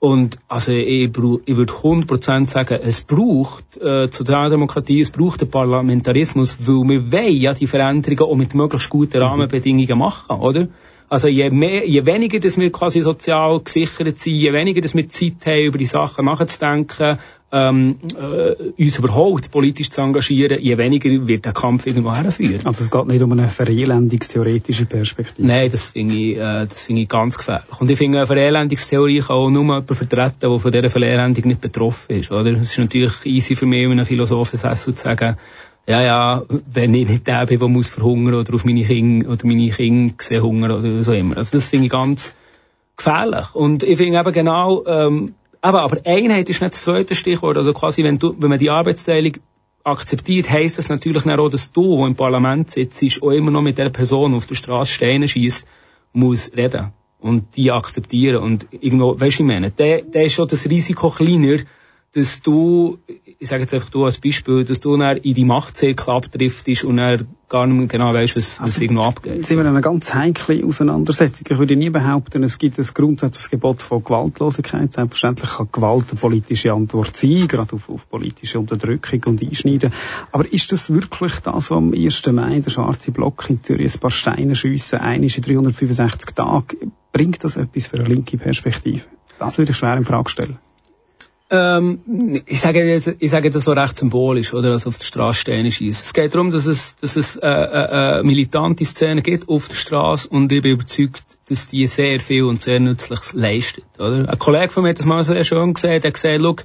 Speaker 2: Und also ich, ich würde 100% sagen, es braucht äh, die Sozialdemokratie, es braucht den Parlamentarismus, weil wir wollen ja die Veränderungen auch mit möglichst guten Rahmenbedingungen machen, oder? Also je, mehr, je weniger, dass wir quasi sozial gesichert sind, je weniger, dass wir Zeit haben, über die Sachen nachzudenken, ähm, äh, uns überhaupt politisch zu engagieren, je weniger wird der Kampf irgendwo herführen.
Speaker 4: Also es geht nicht um eine verelendungstheoretische Perspektive.
Speaker 2: Nein, das finde ich, äh, das finde ich ganz gefährlich. Und ich finde, eine Verelendungstheorie kann auch nur jemand vertreten, der von dieser Verelendung nicht betroffen ist, oder? Es ist natürlich easy für mich, in einem Philosophensessel zu sagen, ja, ja, wenn ich nicht der bin, der muss verhungern oder auf meine Kinder, oder meine Kinder sehen Hunger oder so immer. Also das finde ich ganz gefährlich. Und ich finde eben genau, ähm, eben, aber Einheit ist nicht das zweite Stichwort. Also quasi, wenn, du, wenn man die Arbeitsteilung akzeptiert, heisst das natürlich auch, dass du, der im Parlament sitzt, auch immer noch mit der Person auf der Straße Steine schießt, muss reden. Und die akzeptieren. Und irgendwo, weißt du, ich meine, der, der ist schon das Risiko kleiner, dass du, ich sage jetzt einfach du als Beispiel, dass du dann in die Machtzirkel abdriftest und dann gar nicht mehr genau weißt, was, was irgendwo abgeht.
Speaker 4: Jetzt sind wir in einer ganz heiklen Auseinandersetzung. Ich würde nie behaupten, es gibt ein grundsätzliches Gebot von Gewaltlosigkeit. Selbstverständlich kann Gewalt eine politische Antwort sein, gerade auf, auf politische Unterdrückung und Einschneiden. Aber ist das wirklich das, was am 1. Mai der schwarze Block in Zürich ein paar Steine schiessen, einisch in 365 Tagen? Bringt das etwas für eine linke Perspektive? Das würde ich schwer in Frage stellen.
Speaker 2: Ähm, ich sage jetzt, ich sage das so recht symbolisch, oder? Also auf der Straße Steine schießen. Es geht darum, dass es, dass es äh, äh, äh, militante Szenen gibt auf der Straße und ich bin überzeugt, dass die sehr viel und sehr Nützliches leistet, oder? Ein Kollege von mir hat das mal sehr schön gesagt, er hat gesagt, schau,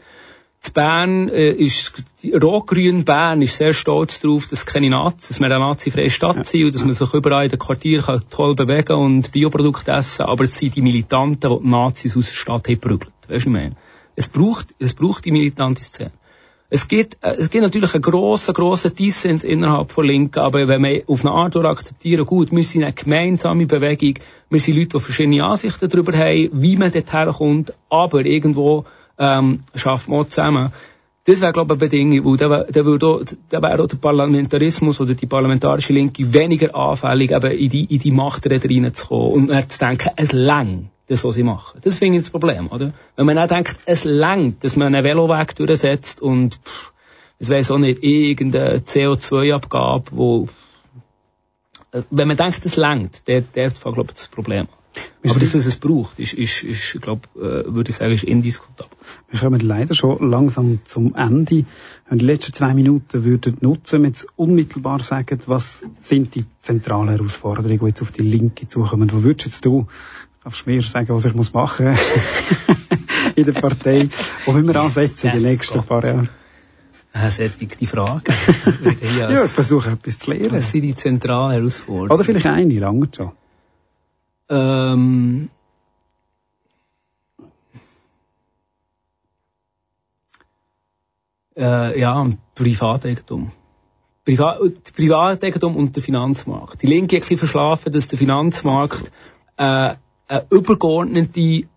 Speaker 2: zu Bern äh, ist, die Rot-Grün Bern ist sehr stolz darauf, dass keine Nazis, dass wir eine nazifreie Stadt sind und dass man sich überall in den Quartieren kann toll bewegen und Bioprodukte essen, aber es sind die Militanten, die die Nazis aus der Stadt haben geprügelt. Weißt du, was ich meine? Es braucht, es braucht die militante Szene. Es gibt, äh, es gibt natürlich einen grossen, grossen Dissens innerhalb von Linken, aber wenn wir auf eine Art akzeptieren, gut, wir sind eine gemeinsame Bewegung, wir sind Leute, die verschiedene Ansichten darüber haben, wie man dort herkommt, aber irgendwo ähm, schaffen wir zusammen. Das wäre, glaube ich, eine Bedingung, weil da, wär- da, würde auch, da wäre auch der Parlamentarismus oder die parlamentarische Linke weniger anfällig, eben in die, in die Machträder reinzukommen und dann zu denken, es längt, das, was sie machen. Das finde ich das Problem, oder? Wenn man auch denkt, es längt, dass man einen Veloweg durchsetzt und, pff, das weiss auch nicht, irgendeine CO2-Abgabe, wo, äh, wenn man denkt, es längt, der, der glaube ich, das Problem. Aber dass es es braucht, ist, ist, ist, glaube äh, würde ich sagen, ist indiskutabel.
Speaker 4: Wir kommen leider schon langsam zum Ende. Wenn die letzten zwei Minuten würden nutzen, wenn Sie unmittelbar sagen, was sind die zentralen Herausforderungen, die jetzt auf die Linke zukommen? Wo würdest du, darfst mir sagen, was ich muss machen *laughs* in der Partei? Wo müssen wir ansetzen in den nächsten paar Jahren?
Speaker 2: Ist die Frage. *laughs*
Speaker 4: Ja, ich versuche etwas zu lernen.
Speaker 2: Was sind die zentralen Herausforderungen?
Speaker 4: Oder vielleicht eine, lange schon.
Speaker 2: Ähm, äh, ja, Privateigentum. Priva Privateigentum und der Finanzmarkt. Die Linke hat ein bisschen verschlafen, dass der Finanzmarkt äh, eine übergeordnete,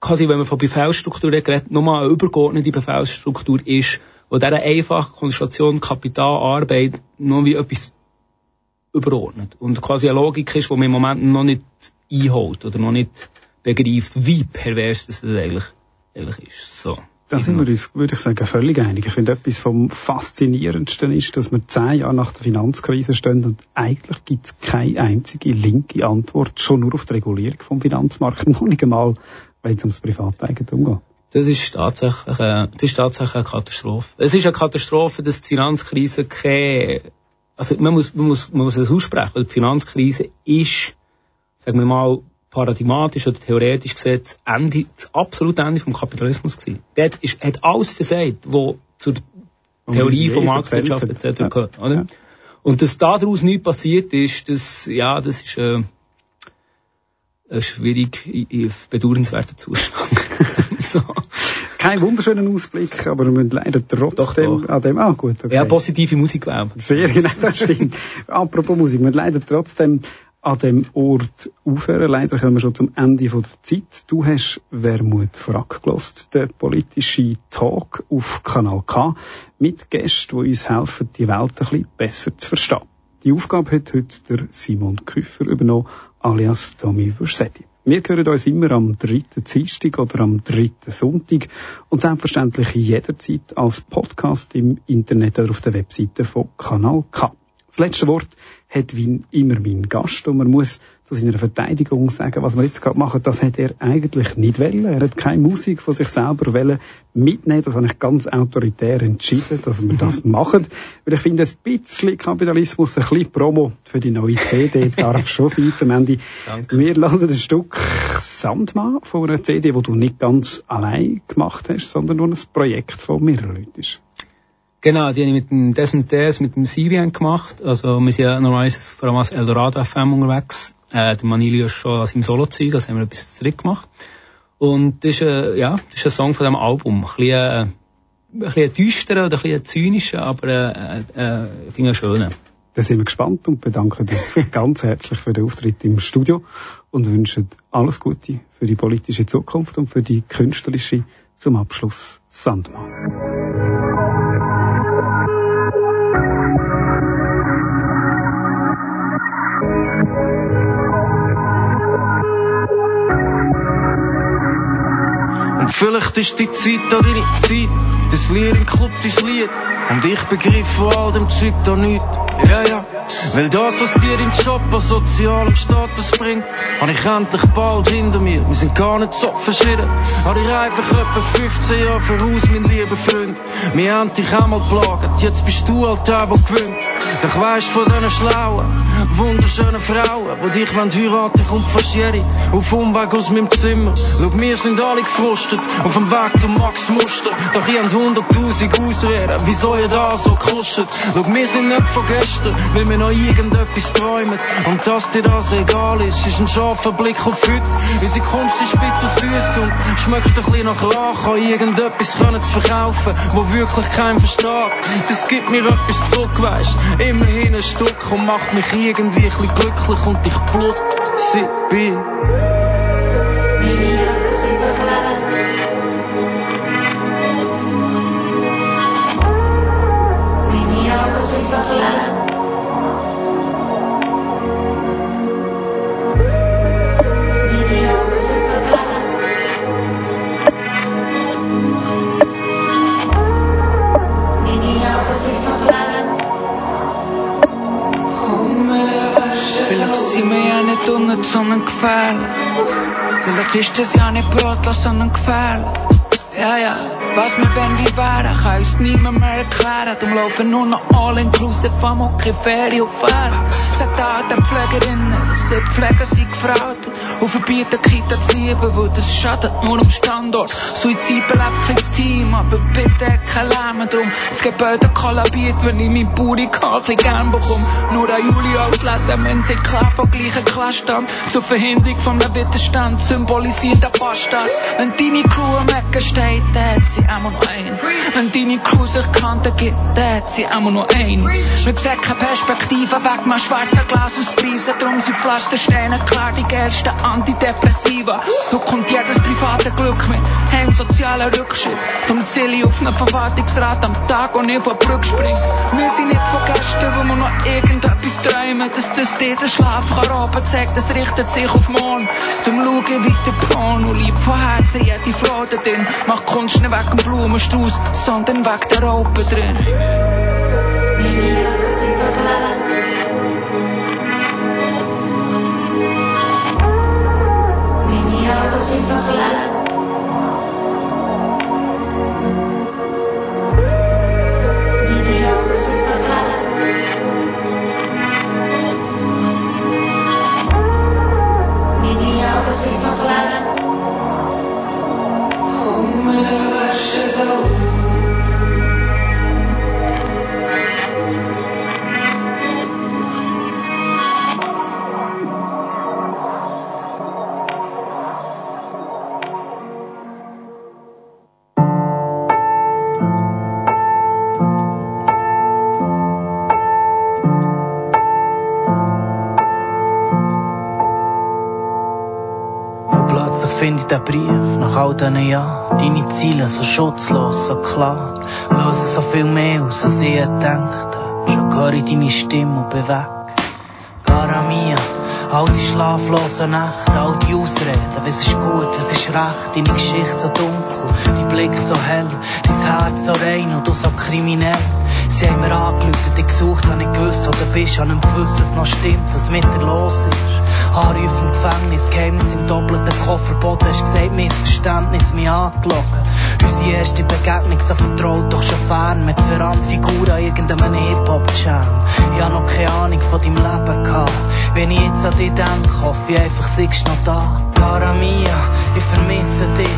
Speaker 2: quasi wenn man von Befehlsstruktur redet, nochmal eine übergeordnete Befehlsstruktur ist, wo dieser einfache Konstellation Kapital, Arbeit noch wie etwas überordnet. Und quasi eine Logik ist, die man im Moment noch nicht einholt oder noch nicht begreift, wie pervers das eigentlich, eigentlich ist. So.
Speaker 4: Da sind wir uns, würde ich sagen, völlig einig. Ich finde, etwas vom Faszinierendsten ist, dass wir zehn Jahre nach der Finanzkrise stehen und eigentlich gibt es keine einzige linke Antwort schon nur auf die Regulierung vom Finanzmarkt, noch nicht einmal, wenn es ums Privateigentum geht.
Speaker 2: Das ist tatsächlich, äh, das ist tatsächlich eine Katastrophe. Es ist eine Katastrophe, dass die Finanzkrise keine, also man muss, man muss, man muss es aussprechen, die Finanzkrise ist, sagen wir mal, paradigmatisch oder theoretisch gesehen das, Ende, das absolute Ende vom Kapitalismus gewesen. Dort ist, hat alles versagt, wo zur Theorie von
Speaker 4: je
Speaker 2: Marktwirtschaft etc.
Speaker 4: Ja.
Speaker 2: gehört, oder?
Speaker 4: Ja.
Speaker 2: Und dass daraus nichts passiert ist, das, ja, das ist äh, ein schwierig, bedauernswerter Zustand. *laughs* so.
Speaker 4: Kein wunderschöner Ausblick, aber wir müssen leider trotzdem
Speaker 2: Doch, doch.
Speaker 4: an dem, ah gut, okay.
Speaker 2: Ja, positive Musik wählen.
Speaker 4: Sehr *laughs* genau, das stimmt. Apropos Musik, wir müssen leider trotzdem an dem Ort aufhören. Leider kommen wir schon zum Ende von der Zeit. Du hast Wermut Frack gelost, der politische Talk auf Kanal K, mit Gästen, die uns helfen, die Welt ein bisschen besser zu verstehen. Die Aufgabe hat heute der Simon Küffer übernommen, alias Tommy Versetti. Wir hören uns immer am dritten Dienstag oder am dritten Sonntag und selbstverständlich jederzeit als Podcast im Internet oder auf der Webseite von Kanal K. Das letzte Wort hat wie immer mein Gast und man muss zu seiner Verteidigung sagen, was wir jetzt gerade machen, das hat er eigentlich nicht wollen. Er hat keine Musik von sich selber wollen mitnehmen. Das habe ich ganz autoritär entschieden, dass wir das machen. Weil ich finde, ein bisschen Kapitalismus, ein bisschen Promo für die neue CD darf *laughs* schon sein zum Ende.
Speaker 2: Danke.
Speaker 4: Wir lassen ein Stück Sandmann von einer CD, die du nicht ganz allein gemacht hast, sondern nur ein Projekt von mehreren Leuten ist.
Speaker 2: Genau, die habe ich mit dem Desmond Des, mit dem CBN gemacht. Also, wir sind ja normalerweise vor allem als Eldorado FM unterwegs. Äh, der Manilio ist schon als im Solo-Zeug, also haben wir etwas zu dritt gemacht. Und das ist, äh, ja, das ist ein Song von diesem Album. Ein bisschen, äh, ein bisschen düsterer oder ein bisschen zynischer, aber, äh, äh, ich finde ihn schön.
Speaker 4: Dann sind wir gespannt und bedanken uns *laughs* ganz herzlich für den Auftritt im Studio und wünschen alles Gute für die politische Zukunft und für die künstlerische zum Abschluss Sandmann.
Speaker 5: Vielleicht ist die Zeit auch deine Zeit. Das Lied im Club, dein Lied. Und ich begriff von all dem Zeug da nicht. Ja, ja. Weil das, was dir im Job an sozialem Status bringt, habe ich endlich bald hinter mir. Wir sind gar nicht so verschieden. Habe ich einfach etwa 15 Jahre voraus, mein lieber Freund. Wir haben dich einmal plagt. Jetzt bist du halt der, der gewinnt. Doch weisst von diesen schlauen, wunderschönen Frauen, die dich wollen heiraten, kommt fast jede auf Umweg aus meinem Zimmer. Schau, wir sind alle gefrustet, auf dem Weg zum Max Muster. Doch ihr habt hunderttausend Ausreden, wieso ihr da so kostet. Schau, wir sind nicht von gestern, weil wir noch irgendetwas träumen. Und dass dir das egal ist, ist ein scharfer Blick auf heute. Unsere Kunst ist bitter süß und schmeckt ein bisschen nach Rache, an irgendetwas können zu verkaufen, wo wirklich kein versteht. Das gibt mir etwas zurück, weisst. Immerhin ein Stück und macht mich irgendwie ein glücklich und ich sie bin.
Speaker 6: Vielleicht sind wir ja nicht unten, sondern gefährlich. Vielleicht ist das ja nicht brotlos, sondern gefährlich. Ja, ja, was wir wenn wie wären, kann uns niemand mehr erklären. Darum laufen nur noch all-inclusive am okay, Ferien auf Fähren. Sagt auch der Pflegerinnen, sie Pfleger sind gefraut. Und verbieten Kita zu lieben, weil das schadet nur am Standort. Suizid belebt kein Team, aber bitte kein Lärm drum. Das Gebäude kollabiert, wenn ich mein Burika ein gern bekomme. Nur an Juli auslesen, wenn sie klar von gleichen Klassenstand. Zur Verhinderung von einem Widerstand symbolisiert der Bastard. Wenn deine Crew am Ecken steht, dann hat sie immer nur einen. Wenn deine Crew sich Kanten gibt, dann hat sie immer nur einen. Wir sehen keine Perspektive, weg mal schwarzer Glas aus Preisen. Drum sind Pflastersteine klar die geilsten Antidepressiva. Da kommt jedes private Glück mit Heim sozialer Rückschritt. Darum zähle ich auf einen Verwaltungsrat am Tag und ich von Brücke spring. Wir sind nicht von Gästen, wo wir noch irgendetwas träumen. Dass das dieser Schlaf kann Raben zeigt, das richtet sich auf morgen. Zum Schauen weiter Porno, lieb von Herzen jede Frau da drin. Macht Kunst nicht wegen dem Blumenstrauß, sondern wegen der Raupen drin.
Speaker 7: Diesen Jahren. Deine Ziele so schutzlos, so klar. Lösen so viel mehr aus, als ich gedacht habe. Schon höre ich deine Stimme und bewege. Cara mia, all die schlaflosen Nächte, all die Ausreden, was ist gut, was ist recht, deine Geschichte so dunkel, dein Blick so hell, dein Herz so rein und du so kriminell. Sie haben mir angelötet, ich gesucht, hab nicht gewusst, wo du bist, hab nicht gewusst, es noch stimmt, was mit dir los ist. Haare vom Gefängnis, Geheimnis im doppelten Kofferboden. Hast gesagt, Missverständnis mich angelogen. Unsere erste Begegnung so vertraut, doch schon fern. Mit zwei Randfiguren an irgendeinem Hip-Hop-Jam. Ich hab noch keine Ahnung von deinem Leben gehabt. Wenn ich jetzt an dich denke, hoffe ich einfach, siehst du noch da. Cara Mia, ich vermisse dich.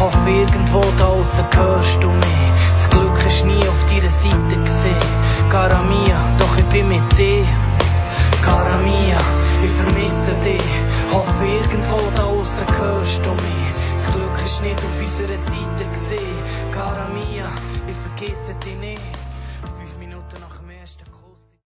Speaker 7: Hoffe, irgendwo da draussen hörst du mich. Das Glück ist nie auf deiner Seite gesehen. Cara Mia, doch ich bin mit dir. Cara Mia. Ich vermisse dich, hoffe irgendwo da außen hörst du mich. Das Glück ist nicht auf unserer Seite gesehen.